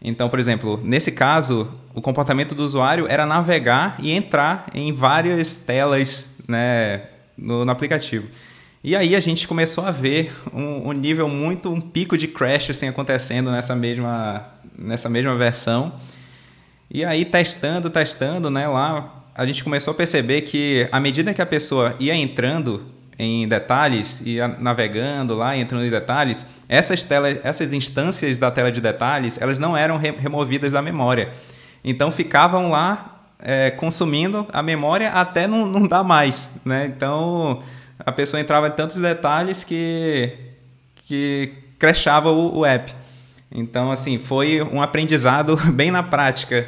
Então, por exemplo, nesse caso, o comportamento do usuário era navegar e entrar em várias telas né, no, no aplicativo. E aí a gente começou a ver um, um, nível muito, um pico de crash assim, acontecendo nessa mesma, nessa mesma versão. E aí testando, testando, né, lá a gente começou a perceber que à medida que a pessoa ia entrando em detalhes, ia navegando lá, entrando em detalhes, essas telas, essas instâncias da tela de detalhes, elas não eram re removidas da memória. Então ficavam lá é, consumindo a memória até não, não dar mais, né? Então a pessoa entrava em tantos detalhes que, que crashava o, o app. Então, assim, foi um aprendizado bem na prática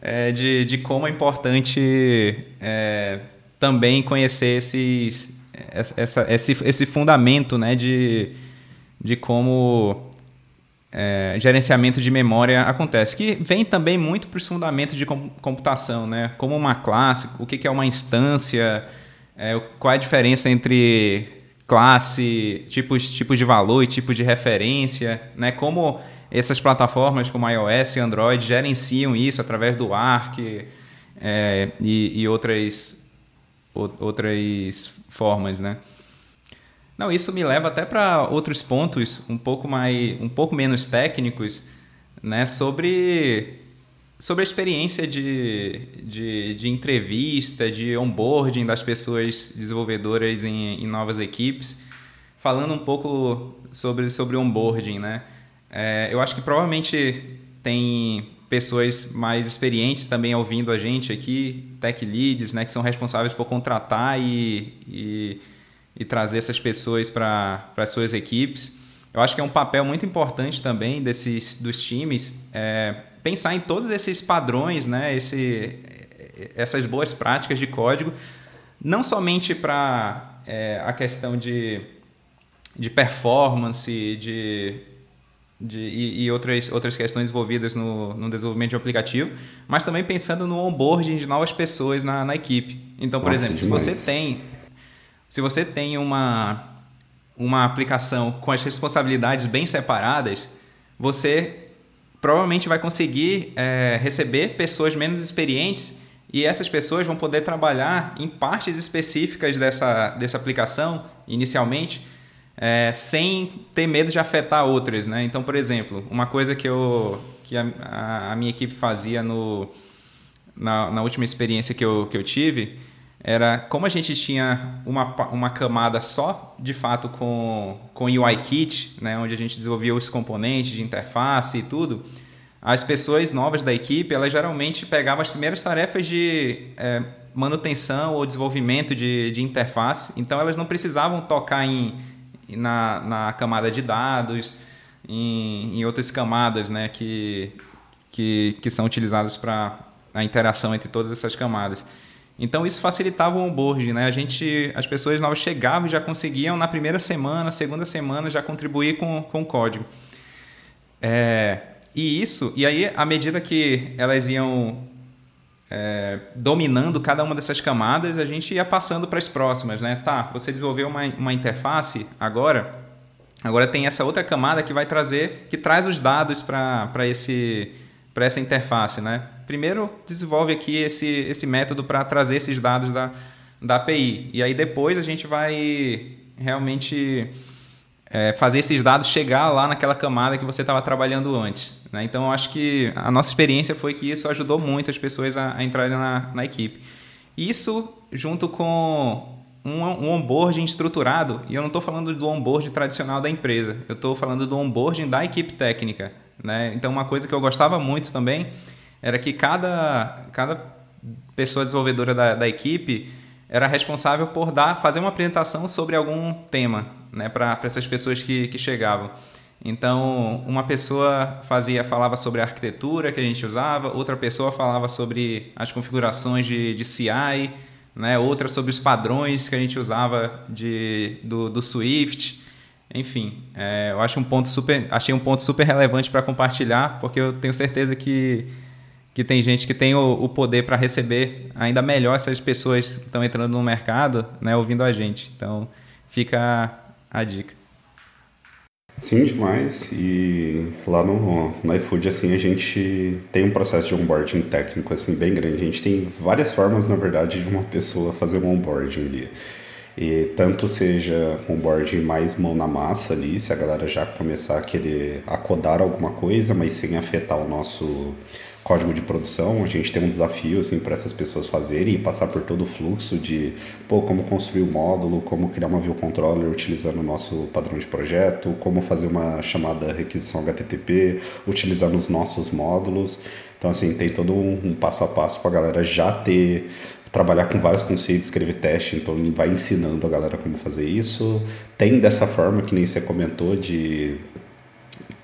é, de, de como é importante é, também conhecer esses, essa, esse, esse fundamento né, de, de como é, gerenciamento de memória acontece, que vem também muito para os fundamentos de computação, né? como uma classe, o que é uma instância, é, qual é a diferença entre classe, tipos, tipos de valor e tipos de referência, né? Como essas plataformas como iOS e Android gerenciam isso através do Arc é, e, e, outras, outras formas, né? Não, isso me leva até para outros pontos um pouco mais, um pouco menos técnicos, né? Sobre sobre a experiência de, de, de, entrevista, de onboarding das pessoas desenvolvedoras em, em, novas equipes, falando um pouco sobre, sobre onboarding, né? É, eu acho que provavelmente tem pessoas mais experientes também ouvindo a gente aqui, tech leads, né, que são responsáveis por contratar e, e, e trazer essas pessoas para as suas equipes. Eu acho que é um papel muito importante também desses dos times é, pensar em todos esses padrões, né, esse, essas boas práticas de código, não somente para é, a questão de, de performance, de de, e, e, outras, outras questões envolvidas no, no desenvolvimento de um aplicativo, mas também pensando no onboarding de novas pessoas na, na equipe. Então, por Nossa, exemplo, demais. se você tem se você tem uma, uma aplicação com as responsabilidades bem separadas, você provavelmente vai conseguir é, receber pessoas menos experientes e essas pessoas vão poder trabalhar em partes específicas dessa, dessa aplicação inicialmente é, sem ter medo de afetar outras, né? Então, por exemplo, uma coisa que, eu, que a, a minha equipe fazia no, na, na, última experiência que eu, que eu tive era como a gente tinha uma, uma camada só, de fato, com, com UI Kit, né? Onde a gente desenvolvia os componentes de interface e tudo, as pessoas novas da equipe, elas geralmente pegavam as primeiras tarefas de... É, manutenção ou desenvolvimento de, de interface, então elas não precisavam tocar em na, na camada de dados, em, em outras camadas né, que, que, que são utilizadas para a interação entre todas essas camadas. Então isso facilitava o onboarding, né? A gente, as pessoas novas chegavam e já conseguiam na primeira semana, segunda semana já contribuir com, com o código. É, e isso, e aí à medida que elas iam é, dominando cada uma dessas camadas, a gente ia passando para as próximas, né? Tá, você desenvolveu uma, uma interface agora, agora tem essa outra camada que vai trazer, que traz os dados para esse para essa interface, né? Primeiro desenvolve aqui esse, esse método para trazer esses dados da, da API e aí depois a gente vai realmente é, fazer esses dados chegar lá naquela camada que você estava trabalhando antes. Né? Então, eu acho que a nossa experiência foi que isso ajudou muito as pessoas a, a entrarem na, na equipe. Isso junto com um, um onboarding estruturado, e eu não estou falando do onboarding tradicional da empresa, eu estou falando do onboarding da equipe técnica. Né? Então, uma coisa que eu gostava muito também era que cada, cada pessoa desenvolvedora da, da equipe era responsável por dar, fazer uma apresentação sobre algum tema né, para essas pessoas que, que chegavam. Então, uma pessoa fazia, falava sobre a arquitetura que a gente usava, outra pessoa falava sobre as configurações de, de CI, né, outra sobre os padrões que a gente usava de, do, do Swift. Enfim, é, eu acho um ponto super, achei um ponto super relevante para compartilhar, porque eu tenho certeza que que tem gente que tem o, o poder para receber ainda melhor essas pessoas que estão entrando no mercado, né, ouvindo a gente. Então, fica a, dica. Sim, demais. E lá no, no iFood, assim, a gente tem um processo de onboarding técnico, assim, bem grande. A gente tem várias formas, na verdade, de uma pessoa fazer um onboarding ali. E tanto seja onboarding mais mão na massa ali, se a galera já começar a querer acodar alguma coisa, mas sem afetar o nosso código de produção, a gente tem um desafio assim para essas pessoas fazerem e passar por todo o fluxo de pô, como construir o módulo, como criar uma view controller utilizando o nosso padrão de projeto, como fazer uma chamada requisição HTTP utilizando os nossos módulos. Então assim, tem todo um, um passo a passo para a galera já ter trabalhar com vários conceitos, escrever teste, então ele vai ensinando a galera como fazer isso. Tem dessa forma que nem você comentou de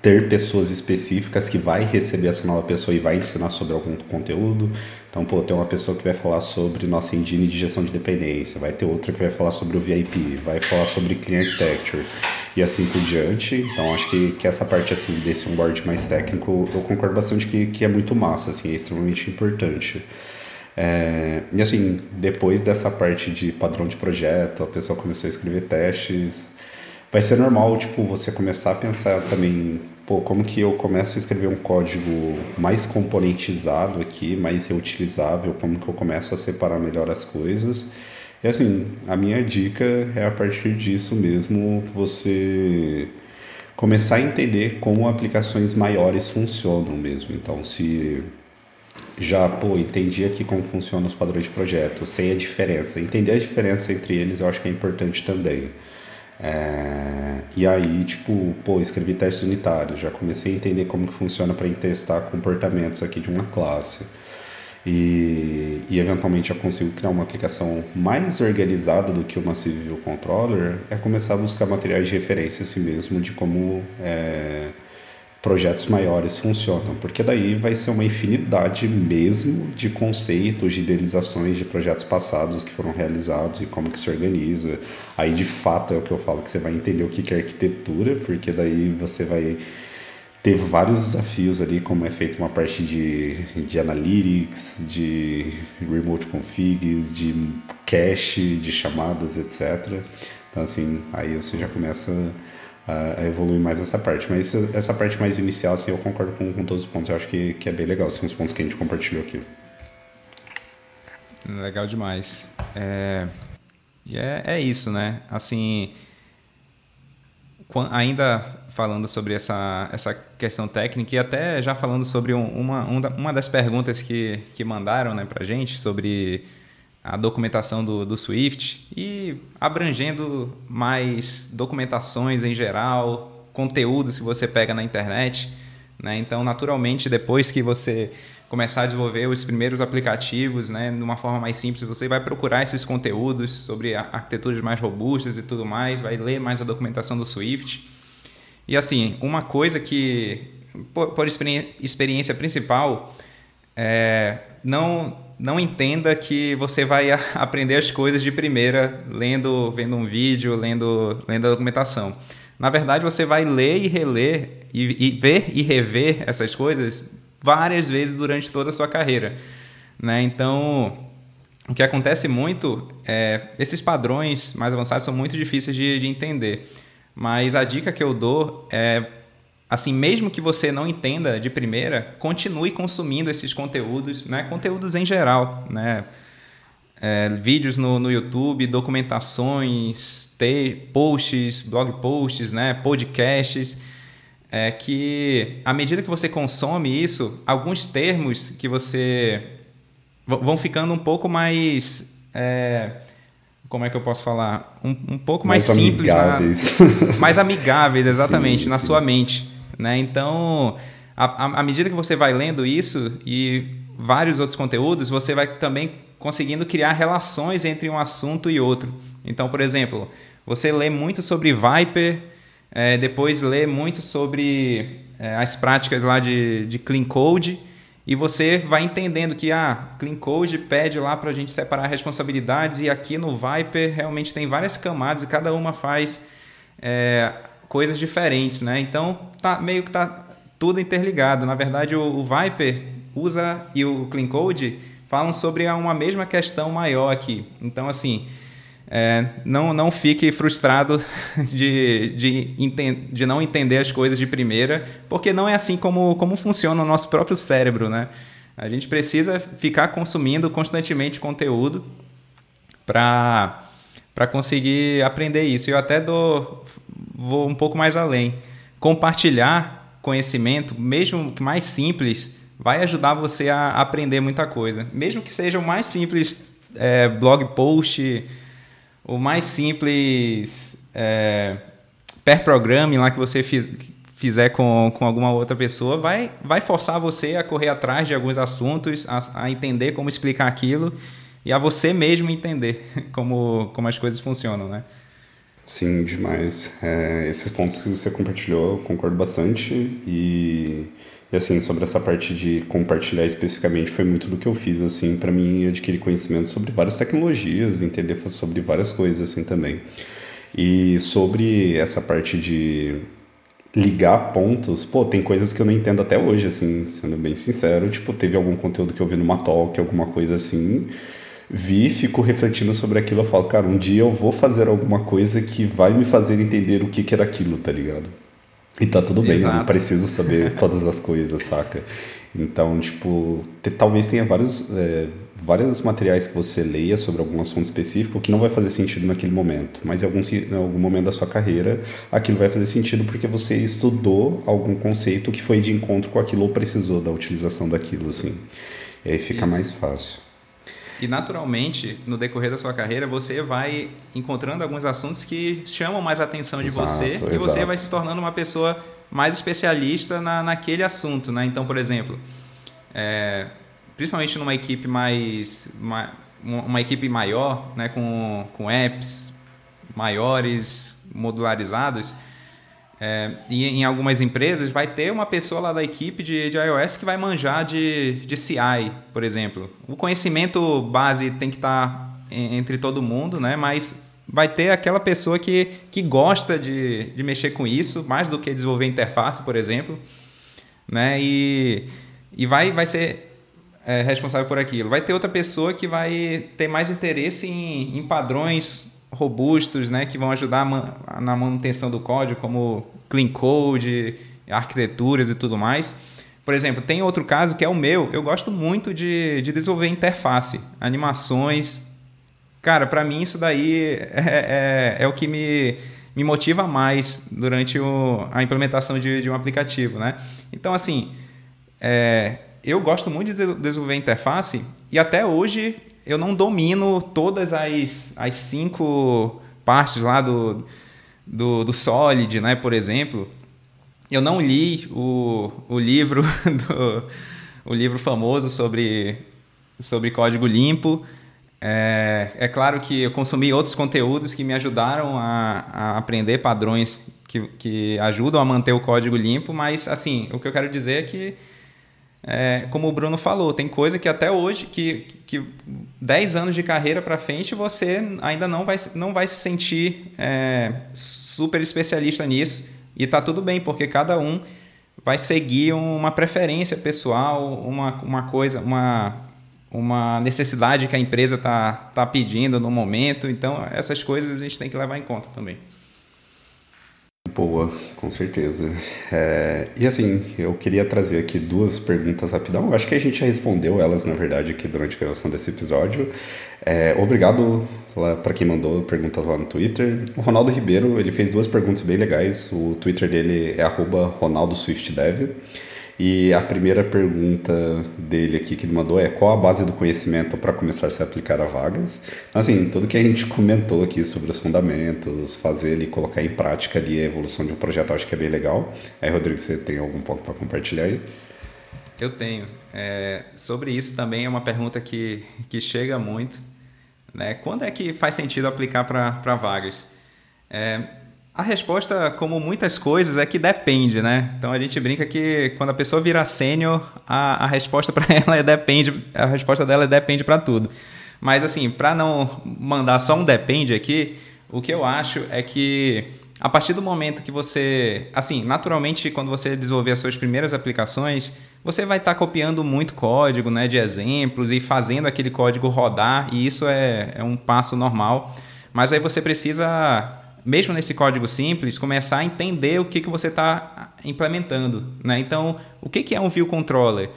ter pessoas específicas que vai receber essa nova pessoa e vai ensinar sobre algum conteúdo. Então, pô, tem uma pessoa que vai falar sobre nossa engine de gestão de dependência, vai ter outra que vai falar sobre o VIP, vai falar sobre Clean Architecture e assim por diante. Então, acho que, que essa parte assim desse onboard mais técnico, eu concordo bastante que, que é muito massa, assim, é extremamente importante. É, e assim, depois dessa parte de padrão de projeto, a pessoa começou a escrever testes, vai ser normal, tipo, você começar a pensar também pô, como que eu começo a escrever um código mais componentizado aqui, mais reutilizável, como que eu começo a separar melhor as coisas. E assim, a minha dica é a partir disso mesmo você começar a entender como aplicações maiores funcionam mesmo. Então, se já, pô, entendi aqui como funcionam os padrões de projeto, sei a diferença. Entender a diferença entre eles eu acho que é importante também. É, e aí, tipo, pô, escrevi testes unitários, já comecei a entender como que funciona para testar comportamentos aqui de uma classe. E, e eventualmente eu consigo criar uma aplicação mais organizada do que Massive View Controller, é começar a buscar materiais de referência assim mesmo de como é, projetos maiores funcionam, porque daí vai ser uma infinidade mesmo de conceitos, de idealizações de projetos passados que foram realizados e como que se organiza. Aí de fato é o que eu falo que você vai entender o que é arquitetura, porque daí você vai ter vários desafios ali, como é feita uma parte de, de analytics, de remote configs, de cache, de chamadas, etc. Então assim, aí você já começa a evoluir mais essa parte. Mas essa parte mais inicial, assim, eu concordo com, com todos os pontos. Eu acho que, que é bem legal, assim, os pontos que a gente compartilhou aqui. Legal demais. É, é, é isso, né? Assim, ainda falando sobre essa, essa questão técnica e até já falando sobre um, uma, uma das perguntas que, que mandaram né, para gente sobre a documentação do, do Swift e abrangendo mais documentações em geral, conteúdos que você pega na internet. Né? Então, naturalmente, depois que você começar a desenvolver os primeiros aplicativos né, de uma forma mais simples, você vai procurar esses conteúdos sobre arquiteturas mais robustas e tudo mais, vai ler mais a documentação do Swift. E assim, uma coisa que, por, por experiência principal, é, não não entenda que você vai aprender as coisas de primeira lendo, vendo um vídeo, lendo, lendo a documentação. Na verdade, você vai ler e reler e, e ver e rever essas coisas várias vezes durante toda a sua carreira. Né? Então, o que acontece muito é esses padrões mais avançados são muito difíceis de, de entender. Mas a dica que eu dou é assim, mesmo que você não entenda de primeira, continue consumindo esses conteúdos, né? Conteúdos em geral, né? É, vídeos no, no YouTube, documentações, te, posts, blog posts, né? Podcasts. É que à medida que você consome isso, alguns termos que você vão ficando um pouco mais é, como é que eu posso falar? Um, um pouco mais, mais simples, amigáveis. Na, mais amigáveis, exatamente, sim, na sim. sua mente. Né? Então, à medida que você vai lendo isso e vários outros conteúdos, você vai também conseguindo criar relações entre um assunto e outro. Então, por exemplo, você lê muito sobre Viper, é, depois lê muito sobre é, as práticas lá de, de Clean Code, e você vai entendendo que ah, Clean Code pede lá para a gente separar responsabilidades, e aqui no Viper realmente tem várias camadas e cada uma faz é, coisas diferentes, né? Então tá meio que tá tudo interligado. Na verdade, o, o Viper usa e o Clean Code falam sobre uma mesma questão maior aqui. Então, assim, é, não, não fique frustrado de, de, de não entender as coisas de primeira, porque não é assim como, como funciona o nosso próprio cérebro, né? A gente precisa ficar consumindo constantemente conteúdo para conseguir aprender isso. Eu até dou, vou um pouco mais além. Compartilhar conhecimento, mesmo que mais simples, vai ajudar você a aprender muita coisa. Mesmo que seja o mais simples é, blog post, o mais simples é, pair programming lá que você fiz, fizer com, com alguma outra pessoa, vai, vai forçar você a correr atrás de alguns assuntos, a, a entender como explicar aquilo e a você mesmo entender como, como as coisas funcionam, né? Sim, demais. É, esses pontos que você compartilhou, eu concordo bastante. E, e, assim, sobre essa parte de compartilhar especificamente, foi muito do que eu fiz, assim, para mim adquirir conhecimento sobre várias tecnologias, entender sobre várias coisas, assim, também. E sobre essa parte de ligar pontos, pô, tem coisas que eu não entendo até hoje, assim, sendo bem sincero. Tipo, teve algum conteúdo que eu vi numa talk, alguma coisa assim vi, fico refletindo sobre aquilo, eu falo, cara, um dia eu vou fazer alguma coisa que vai me fazer entender o que, que era aquilo, tá ligado? E tá tudo bem, Exato. eu não preciso saber todas as coisas, saca? Então, tipo, te, talvez tenha vários, é, vários materiais que você leia sobre algum assunto específico que não vai fazer sentido naquele momento, mas em algum, em algum momento da sua carreira aquilo vai fazer sentido porque você estudou algum conceito que foi de encontro com aquilo ou precisou da utilização daquilo, assim. E aí fica isso. mais fácil. E naturalmente, no decorrer da sua carreira, você vai encontrando alguns assuntos que chamam mais a atenção de exato, você exato. e você vai se tornando uma pessoa mais especialista na, naquele assunto. Né? Então, por exemplo, é, principalmente numa equipe mais. Uma, uma equipe maior, né, com, com apps maiores, modularizados, é, e em algumas empresas vai ter uma pessoa lá da equipe de, de iOS que vai manjar de, de CI, por exemplo. O conhecimento base tem que estar tá entre todo mundo, né? mas vai ter aquela pessoa que, que gosta de, de mexer com isso, mais do que desenvolver interface, por exemplo. Né? E, e vai, vai ser é, responsável por aquilo. Vai ter outra pessoa que vai ter mais interesse em, em padrões robustos, né, que vão ajudar na manutenção do código, como clean code, arquiteturas e tudo mais. Por exemplo, tem outro caso que é o meu. Eu gosto muito de, de desenvolver interface, animações. Cara, para mim isso daí é, é, é, o que me, me motiva mais durante o, a implementação de, de um aplicativo, né? Então, assim, é, eu gosto muito de desenvolver interface e até hoje eu não domino todas as, as cinco partes lá do, do, do Solid, né, por exemplo. Eu não li o, o livro do, o livro famoso sobre, sobre código limpo. É, é claro que eu consumi outros conteúdos que me ajudaram a, a aprender padrões que, que ajudam a manter o código limpo, mas assim, o que eu quero dizer é que é, como o Bruno falou, tem coisa que até hoje, que, que 10 anos de carreira para frente, você ainda não vai, não vai se sentir é, super especialista nisso. E tá tudo bem, porque cada um vai seguir uma preferência pessoal, uma, uma coisa, uma, uma necessidade que a empresa está tá pedindo no momento. Então, essas coisas a gente tem que levar em conta também. Boa, com certeza. É, e assim, eu queria trazer aqui duas perguntas rapidão. Acho que a gente já respondeu elas, na verdade, aqui durante a gravação desse episódio. É, obrigado para quem mandou perguntas lá no Twitter. O Ronaldo Ribeiro, ele fez duas perguntas bem legais. O Twitter dele é @ronaldoswiftdev. E a primeira pergunta dele aqui que ele mandou é qual a base do conhecimento para começar a se aplicar a vagas? Então, assim, tudo que a gente comentou aqui sobre os fundamentos, fazer e colocar em prática ali a evolução de um projeto, acho que é bem legal. Aí, Rodrigo, você tem algum ponto para compartilhar aí? Eu tenho. É, sobre isso também é uma pergunta que, que chega muito. Né? Quando é que faz sentido aplicar para vagas? É, a resposta, como muitas coisas, é que depende, né? Então a gente brinca que quando a pessoa vira sênior, a, a resposta para ela é depende, a resposta dela é depende para tudo. Mas assim, para não mandar só um depende aqui, o que eu acho é que a partir do momento que você, assim, naturalmente quando você desenvolver as suas primeiras aplicações, você vai estar tá copiando muito código, né, de exemplos e fazendo aquele código rodar, e isso é, é um passo normal. Mas aí você precisa mesmo nesse código simples, começar a entender o que, que você está implementando. Né? Então, o que, que é um view controller?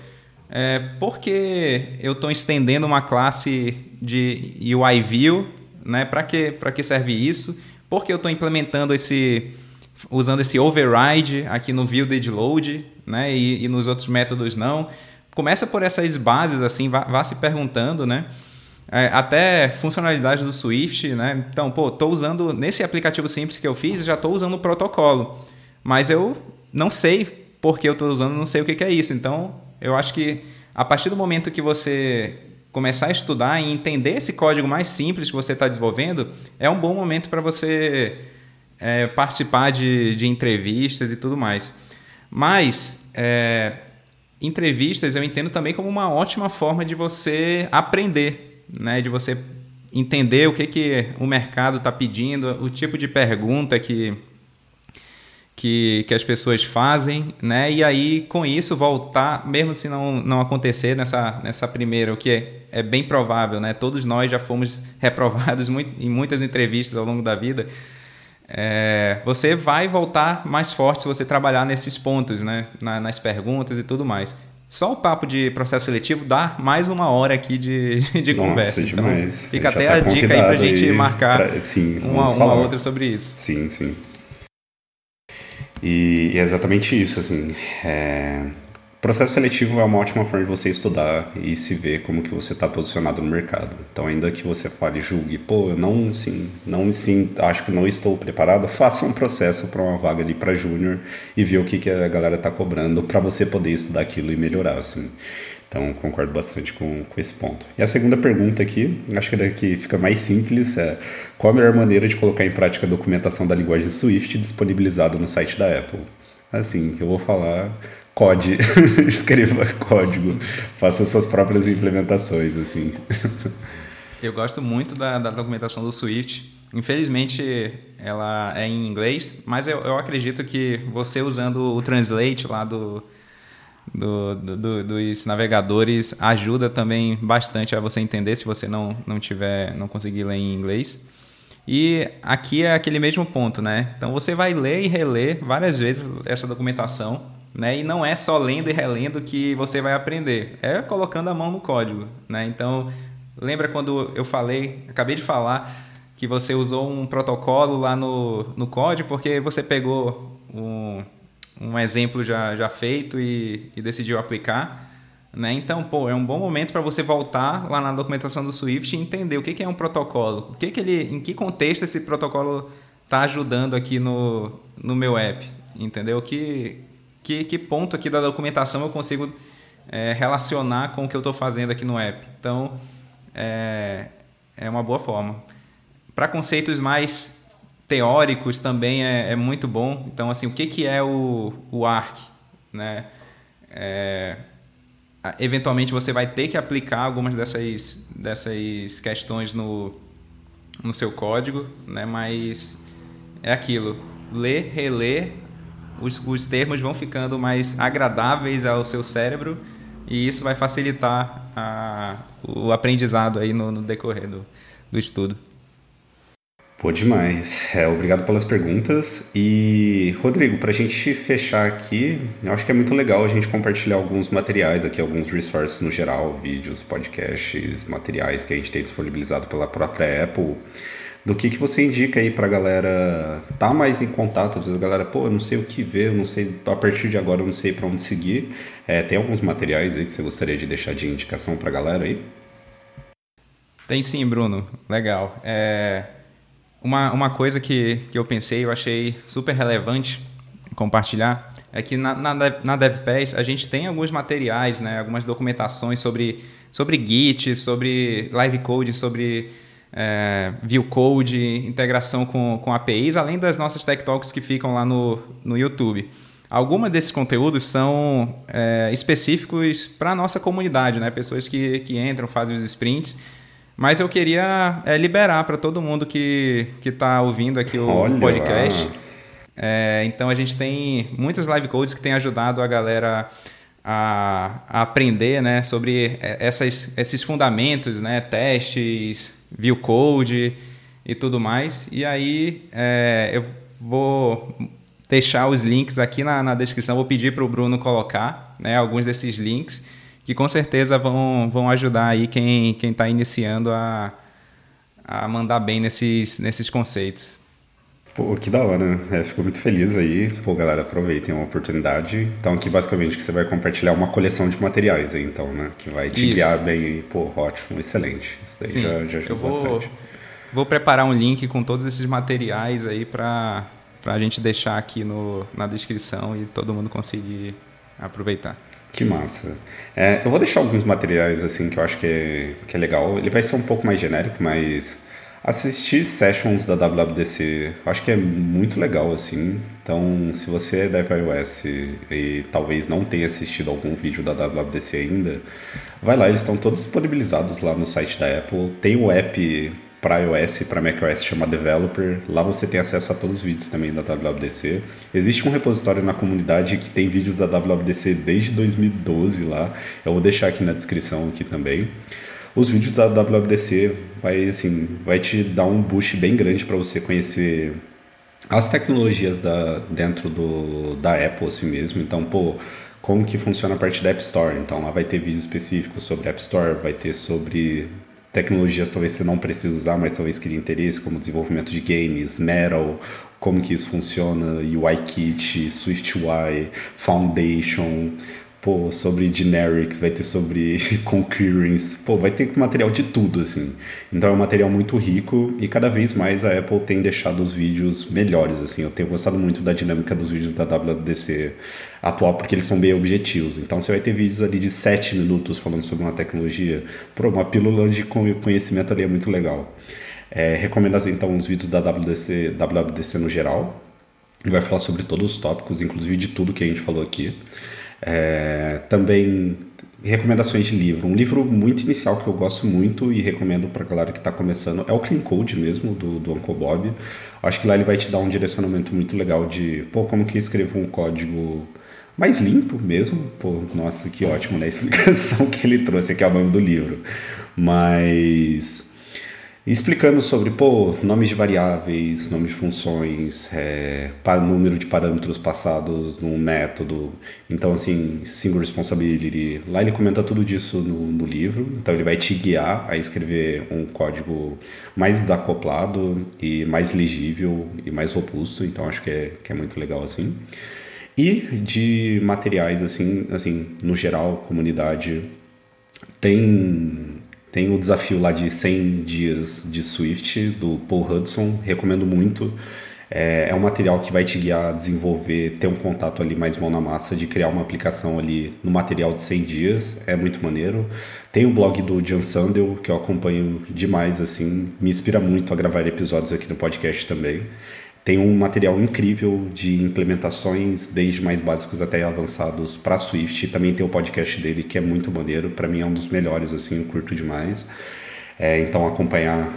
É, por que eu estou estendendo uma classe de UI view? Né? Para que, que serve isso? Por que eu estou implementando esse usando esse override aqui no view load né? E, e, nos outros métodos não? Começa por essas bases, assim, vá, vá se perguntando, né? É, até funcionalidades do Swift, né? Então, pô, tô usando nesse aplicativo simples que eu fiz, já estou usando o protocolo, mas eu não sei por que eu estou usando, não sei o que, que é isso. Então, eu acho que a partir do momento que você começar a estudar e entender esse código mais simples que você está desenvolvendo, é um bom momento para você é, participar de, de entrevistas e tudo mais. Mas é, entrevistas eu entendo também como uma ótima forma de você aprender né, de você entender o que, que o mercado está pedindo, o tipo de pergunta que, que, que as pessoas fazem, né? E aí, com isso, voltar, mesmo se não, não acontecer nessa, nessa primeira, o que é, é bem provável, né? Todos nós já fomos reprovados muito, em muitas entrevistas ao longo da vida. É, você vai voltar mais forte se você trabalhar nesses pontos, né? Na, nas perguntas e tudo mais. Só o papo de processo seletivo dá mais uma hora aqui de, de Nossa, conversa. Então, demais. fica até tá a dica aí pra gente marcar pra, sim, uma, uma outra sobre isso. Sim, sim. E é exatamente isso, assim. É... processo seletivo é uma ótima forma de você estudar e se ver como que você está posicionado no mercado. Então, ainda que você fale, julgue, pô, eu não, sim, não sim, acho que não estou preparado, faça um processo para uma vaga ali para júnior e ver o que, que a galera está cobrando para você poder estudar aquilo e melhorar, assim. Então, concordo bastante com, com esse ponto. E a segunda pergunta aqui, acho que é daqui fica mais simples, é qual a melhor maneira de colocar em prática a documentação da linguagem Swift disponibilizada no site da Apple? Assim, eu vou falar code, escreva código, faça suas próprias implementações, assim. Eu gosto muito da, da documentação do Swift. Infelizmente, ela é em inglês, mas eu, eu acredito que você usando o Translate lá do, do, do, dos navegadores ajuda também bastante a você entender se você não, não tiver não conseguir ler em inglês. E aqui é aquele mesmo ponto, né? Então você vai ler e reler várias vezes essa documentação, né? E não é só lendo e relendo que você vai aprender, é colocando a mão no código, né? Então, lembra quando eu falei, acabei de falar que você usou um protocolo lá no, no código porque você pegou um, um exemplo já, já feito e, e decidiu aplicar. Né? Então, pô, é um bom momento para você voltar lá na documentação do Swift e entender o que, que é um protocolo, o que, que ele, em que contexto esse protocolo está ajudando aqui no, no meu app, entendeu? Que, que, que ponto aqui da documentação eu consigo é, relacionar com o que eu estou fazendo aqui no app. Então, é, é uma boa forma. Para conceitos mais teóricos também é, é, muito bom. Então, assim, o que, que é o, o ARC? Né? É, eventualmente você vai ter que aplicar algumas dessas, dessas questões no, no seu código, né? mas é aquilo, ler, reler, os, os termos vão ficando mais agradáveis ao seu cérebro e isso vai facilitar a, o aprendizado aí no, no decorrer do, do estudo. Pô, demais. É, obrigado pelas perguntas. E, Rodrigo, para a gente fechar aqui, eu acho que é muito legal a gente compartilhar alguns materiais aqui, alguns resources no geral, vídeos, podcasts, materiais que a gente tem disponibilizado pela própria Apple. Do que, que você indica aí para a galera tá mais em contato? Às vezes a galera, pô, eu não sei o que ver, eu não sei, a partir de agora eu não sei para onde seguir. É, tem alguns materiais aí que você gostaria de deixar de indicação para a galera aí? Tem sim, Bruno. Legal. É, uma, uma coisa que, que eu pensei, eu achei super relevante compartilhar, é que na, na, na DevPass a gente tem alguns materiais, né, algumas documentações sobre, sobre Git, sobre Live Code, sobre é, View Code, integração com, com APIs, além das nossas Tech Talks que ficam lá no, no YouTube. Alguns desses conteúdos são é, específicos para a nossa comunidade, né? pessoas que, que entram, fazem os sprints mas eu queria é, liberar para todo mundo que está ouvindo aqui o Olha podcast. É, então a gente tem muitas live codes que têm ajudado a galera a, a aprender né, sobre é, essas, esses fundamentos, né, testes, view code e tudo mais. E aí é, eu vou deixar os links aqui na, na descrição, vou pedir para o Bruno colocar né, alguns desses links que com certeza vão, vão ajudar aí quem está iniciando a, a mandar bem nesses, nesses conceitos. Pô, que da hora, né? É, fico muito feliz aí. Pô, galera, aproveitem a oportunidade. Então, aqui basicamente que você vai compartilhar uma coleção de materiais aí, então, né? Que vai te Isso. guiar bem aí. Pô, ótimo, excelente. Isso daí Sim, já, já ajuda eu vou, bastante. Vou preparar um link com todos esses materiais aí para a gente deixar aqui no, na descrição e todo mundo conseguir aproveitar. Que massa. É, eu vou deixar alguns materiais assim que eu acho que é, que é legal. Ele vai ser um pouco mais genérico, mas assistir sessions da WWDC acho que é muito legal assim. Então, se você é dev iOS e talvez não tenha assistido algum vídeo da WWDC ainda, vai lá, eles estão todos disponibilizados lá no site da Apple. Tem o app para iOS e para macOS chama Developer. Lá você tem acesso a todos os vídeos também da WWDC. Existe um repositório na comunidade que tem vídeos da WWDC desde 2012 lá. Eu vou deixar aqui na descrição aqui também. Os vídeos da WWDC vai assim, vai te dar um boost bem grande para você conhecer as tecnologias da, dentro do, da Apple assim mesmo. Então, pô, como que funciona a parte da App Store. Então lá vai ter vídeos específicos sobre App Store, vai ter sobre tecnologias talvez você não precise usar, mas talvez queria interesse, como desenvolvimento de games, Metal, como que isso funciona, UIKit, SwiftUI, Foundation. Pô, sobre generics, vai ter sobre concurrence, pô, vai ter material de tudo, assim. Então é um material muito rico e cada vez mais a Apple tem deixado os vídeos melhores, assim. Eu tenho gostado muito da dinâmica dos vídeos da WWDC atual, porque eles são bem objetivos. Então você vai ter vídeos ali de 7 minutos falando sobre uma tecnologia, pô, uma pílula de conhecimento ali é muito legal. É, recomendo então os vídeos da WWDC, WWDC no geral. Vai falar sobre todos os tópicos, inclusive de tudo que a gente falou aqui. É, também recomendações de livro. Um livro muito inicial que eu gosto muito e recomendo para a galera que está começando é o Clean Code mesmo, do, do Uncle Bob. Acho que lá ele vai te dar um direcionamento muito legal de pô, como que escrevo um código mais limpo mesmo. Pô, nossa, que ótimo, né? A explicação que ele trouxe aqui é o nome do livro. Mas explicando sobre pô, nomes de variáveis, nomes de funções, é, para número de parâmetros passados num método. Então, assim, single responsibility. Lá ele comenta tudo disso no, no livro. Então, ele vai te guiar a escrever um código mais desacoplado e mais legível e mais robusto. Então, acho que é, que é muito legal assim. E de materiais, assim, assim, no geral, comunidade tem tem o desafio lá de 100 dias de Swift, do Paul Hudson, recomendo muito. É, é, um material que vai te guiar a desenvolver, ter um contato ali mais mão na massa, de criar uma aplicação ali no material de 100 dias, é muito maneiro. Tem o blog do Jan Sandel, que eu acompanho demais, assim, me inspira muito a gravar episódios aqui no podcast também. Tem um material incrível de implementações, desde mais básicos até avançados para Swift. Também tem o podcast dele que é muito maneiro. Para mim é um dos melhores, assim, eu curto demais. É, então acompanhar,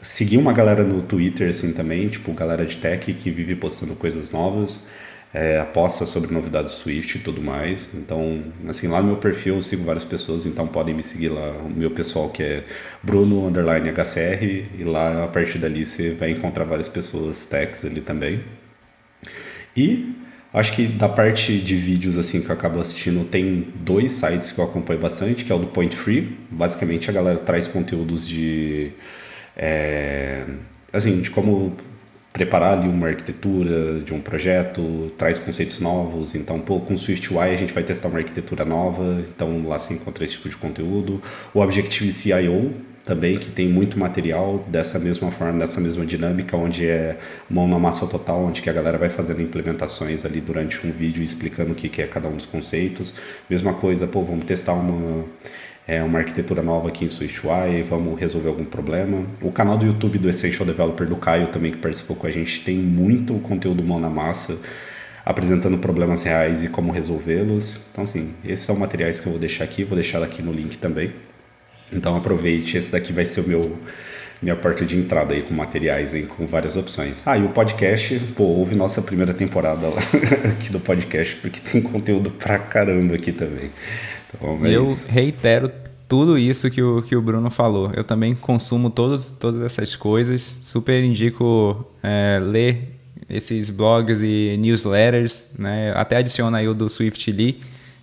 seguir uma galera no Twitter assim também, tipo galera de tech que vive postando coisas novas é, aposta sobre novidades Swift e tudo mais. Então, assim, lá no meu perfil eu sigo várias pessoas, então podem me seguir lá, o meu pessoal que é Bruno underline HCR, e lá a partir dali você vai encontrar várias pessoas techs ali também. E acho que da parte de vídeos assim que eu acabo assistindo, tem dois sites que eu acompanho bastante, que é o do Point Free. Basicamente a galera traz conteúdos de é, assim, de como preparar ali uma arquitetura de um projeto, traz conceitos novos. Então, pô, com SwiftUI a gente vai testar uma arquitetura nova, então lá se encontra esse tipo de conteúdo. O Objective-C também, que tem muito material dessa mesma forma, dessa mesma dinâmica, onde é mão na massa total, onde que a galera vai fazendo implementações ali durante um vídeo explicando o que, que é cada um dos conceitos. Mesma coisa, pô, vamos testar uma é, uma arquitetura nova aqui em SwiftUI, vamos resolver algum problema. O canal do YouTube do Essential Developer do Caio também que participou com a gente tem muito conteúdo mão na massa, apresentando problemas reais e como resolvê-los. Então assim, esses são materiais que eu vou deixar aqui, vou deixar aqui no link também. Então aproveite, esse daqui vai ser o meu minha porta de entrada aí com materiais aí, com várias opções. Ah, e o podcast, pô, ouve nossa primeira temporada lá aqui do podcast, porque tem conteúdo pra caramba aqui também. Então, é eu isso. reitero tudo isso que o, que o Bruno falou. Eu também consumo todas, todas essas coisas. Super indico é, ler esses blogs e newsletters. Né? Até adiciona aí o do Swift Lee,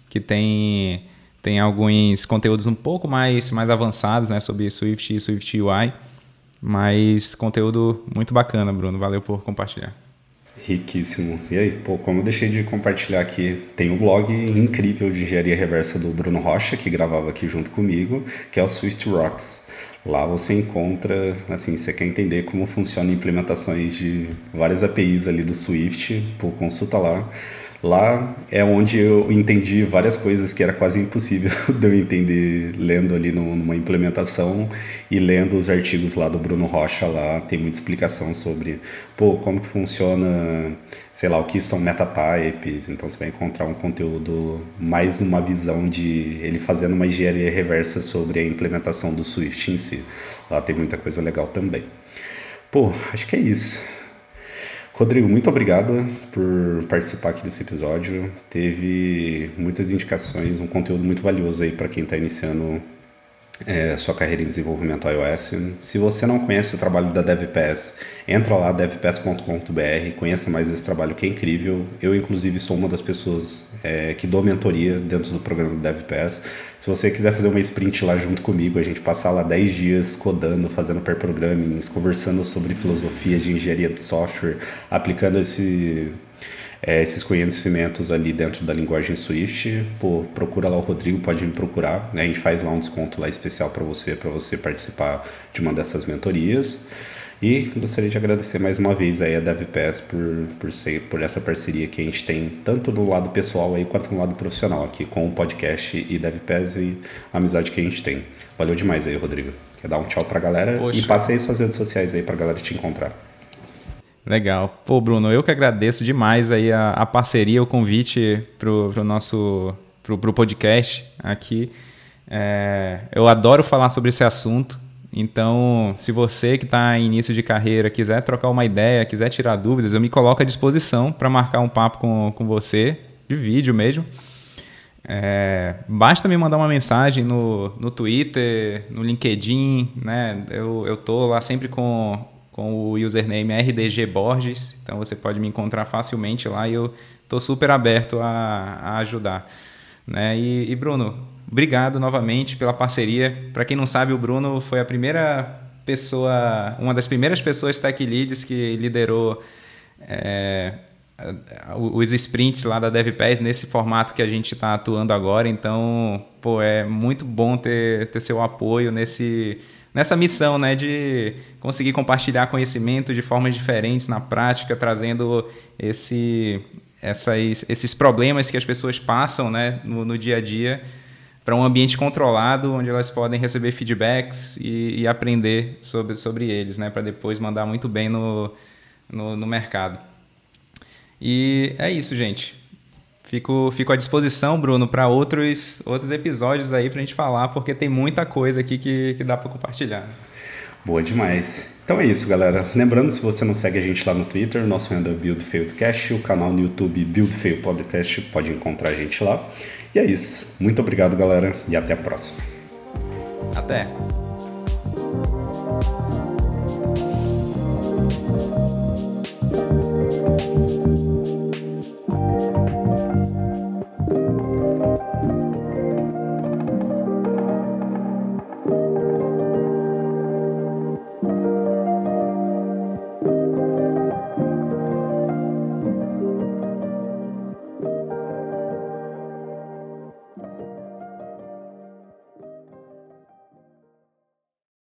que tem, tem alguns conteúdos um pouco mais, mais avançados né? sobre Swift e Swift UI. Mas conteúdo muito bacana, Bruno. Valeu por compartilhar. Riquíssimo. E aí, pô, como eu deixei de compartilhar aqui, tem um blog incrível de engenharia reversa do Bruno Rocha, que gravava aqui junto comigo, que é o Swift Rocks. Lá você encontra, assim, você quer entender como funciona implementações de várias APIs ali do Swift, pô, consulta lá. Lá é onde eu entendi várias coisas que era quase impossível de eu entender lendo ali numa implementação e lendo os artigos lá do Bruno Rocha lá, tem muita explicação sobre, pô, como que funciona, sei lá, o que são metatypes, então você vai encontrar um conteúdo mais uma visão de ele fazendo uma engenharia reversa sobre a implementação do Swift em si. Lá tem muita coisa legal também. Pô, acho que é isso. Rodrigo, muito obrigado por participar aqui desse episódio. Teve muitas indicações, um conteúdo muito valioso aí para quem está iniciando é, sua carreira em desenvolvimento iOS. Se você não conhece o trabalho da DevPass, entra lá devpass.com.br, conheça mais esse trabalho que é incrível. Eu, inclusive, sou uma das pessoas é, que dou mentoria dentro do programa do DevPass. Se você quiser fazer uma sprint lá junto comigo, a gente passar lá 10 dias codando, fazendo pair programming, conversando sobre filosofia de engenharia de software, aplicando esse é, esses conhecimentos ali dentro da linguagem Swift, pô, procura lá o Rodrigo, pode me procurar, né? A gente faz lá um desconto lá especial para você, para você participar de uma dessas mentorias. E gostaria de agradecer mais uma vez aí a DevPass por, por, ser, por essa parceria que a gente tem, tanto no lado pessoal aí quanto no lado profissional aqui, com o podcast e DevPass e a amizade que a gente tem. Valeu demais aí, Rodrigo. Quer dar um tchau pra galera Poxa. e passe aí suas redes sociais aí pra galera te encontrar. Legal. Pô, Bruno, eu que agradeço demais aí a, a parceria, o convite pro, pro nosso pro, pro podcast aqui. É, eu adoro falar sobre esse assunto. Então, se você que está em início de carreira quiser trocar uma ideia, quiser tirar dúvidas, eu me coloco à disposição para marcar um papo com, com você, de vídeo mesmo. É, basta me mandar uma mensagem no, no Twitter, no LinkedIn, né? Eu, eu tô lá sempre com, com o username RDG Borges, então você pode me encontrar facilmente lá e eu tô super aberto a, a ajudar. Né? E, e Bruno, obrigado novamente pela parceria. Para quem não sabe, o Bruno foi a primeira pessoa, uma das primeiras pessoas tech leads que liderou é, os sprints lá da DevPass nesse formato que a gente está atuando agora. Então, pô, é muito bom ter, ter seu apoio nesse nessa missão, né, de conseguir compartilhar conhecimento de formas diferentes na prática, trazendo esse, essas, esses problemas que as pessoas passam, né, no, no dia a dia para um ambiente controlado, onde elas podem receber feedbacks e, e aprender sobre, sobre eles, né? para depois mandar muito bem no, no, no, mercado. E é isso, gente. Fico, fico à disposição, Bruno, para outros, outros episódios aí para a gente falar, porque tem muita coisa aqui que, que dá para compartilhar. Boa demais. Então é isso, galera. Lembrando, se você não segue a gente lá no Twitter, nosso handle é BuildFailedCast, o canal no YouTube BuildFail Podcast, pode encontrar a gente lá. E é isso. Muito obrigado, galera, e até a próxima. Até.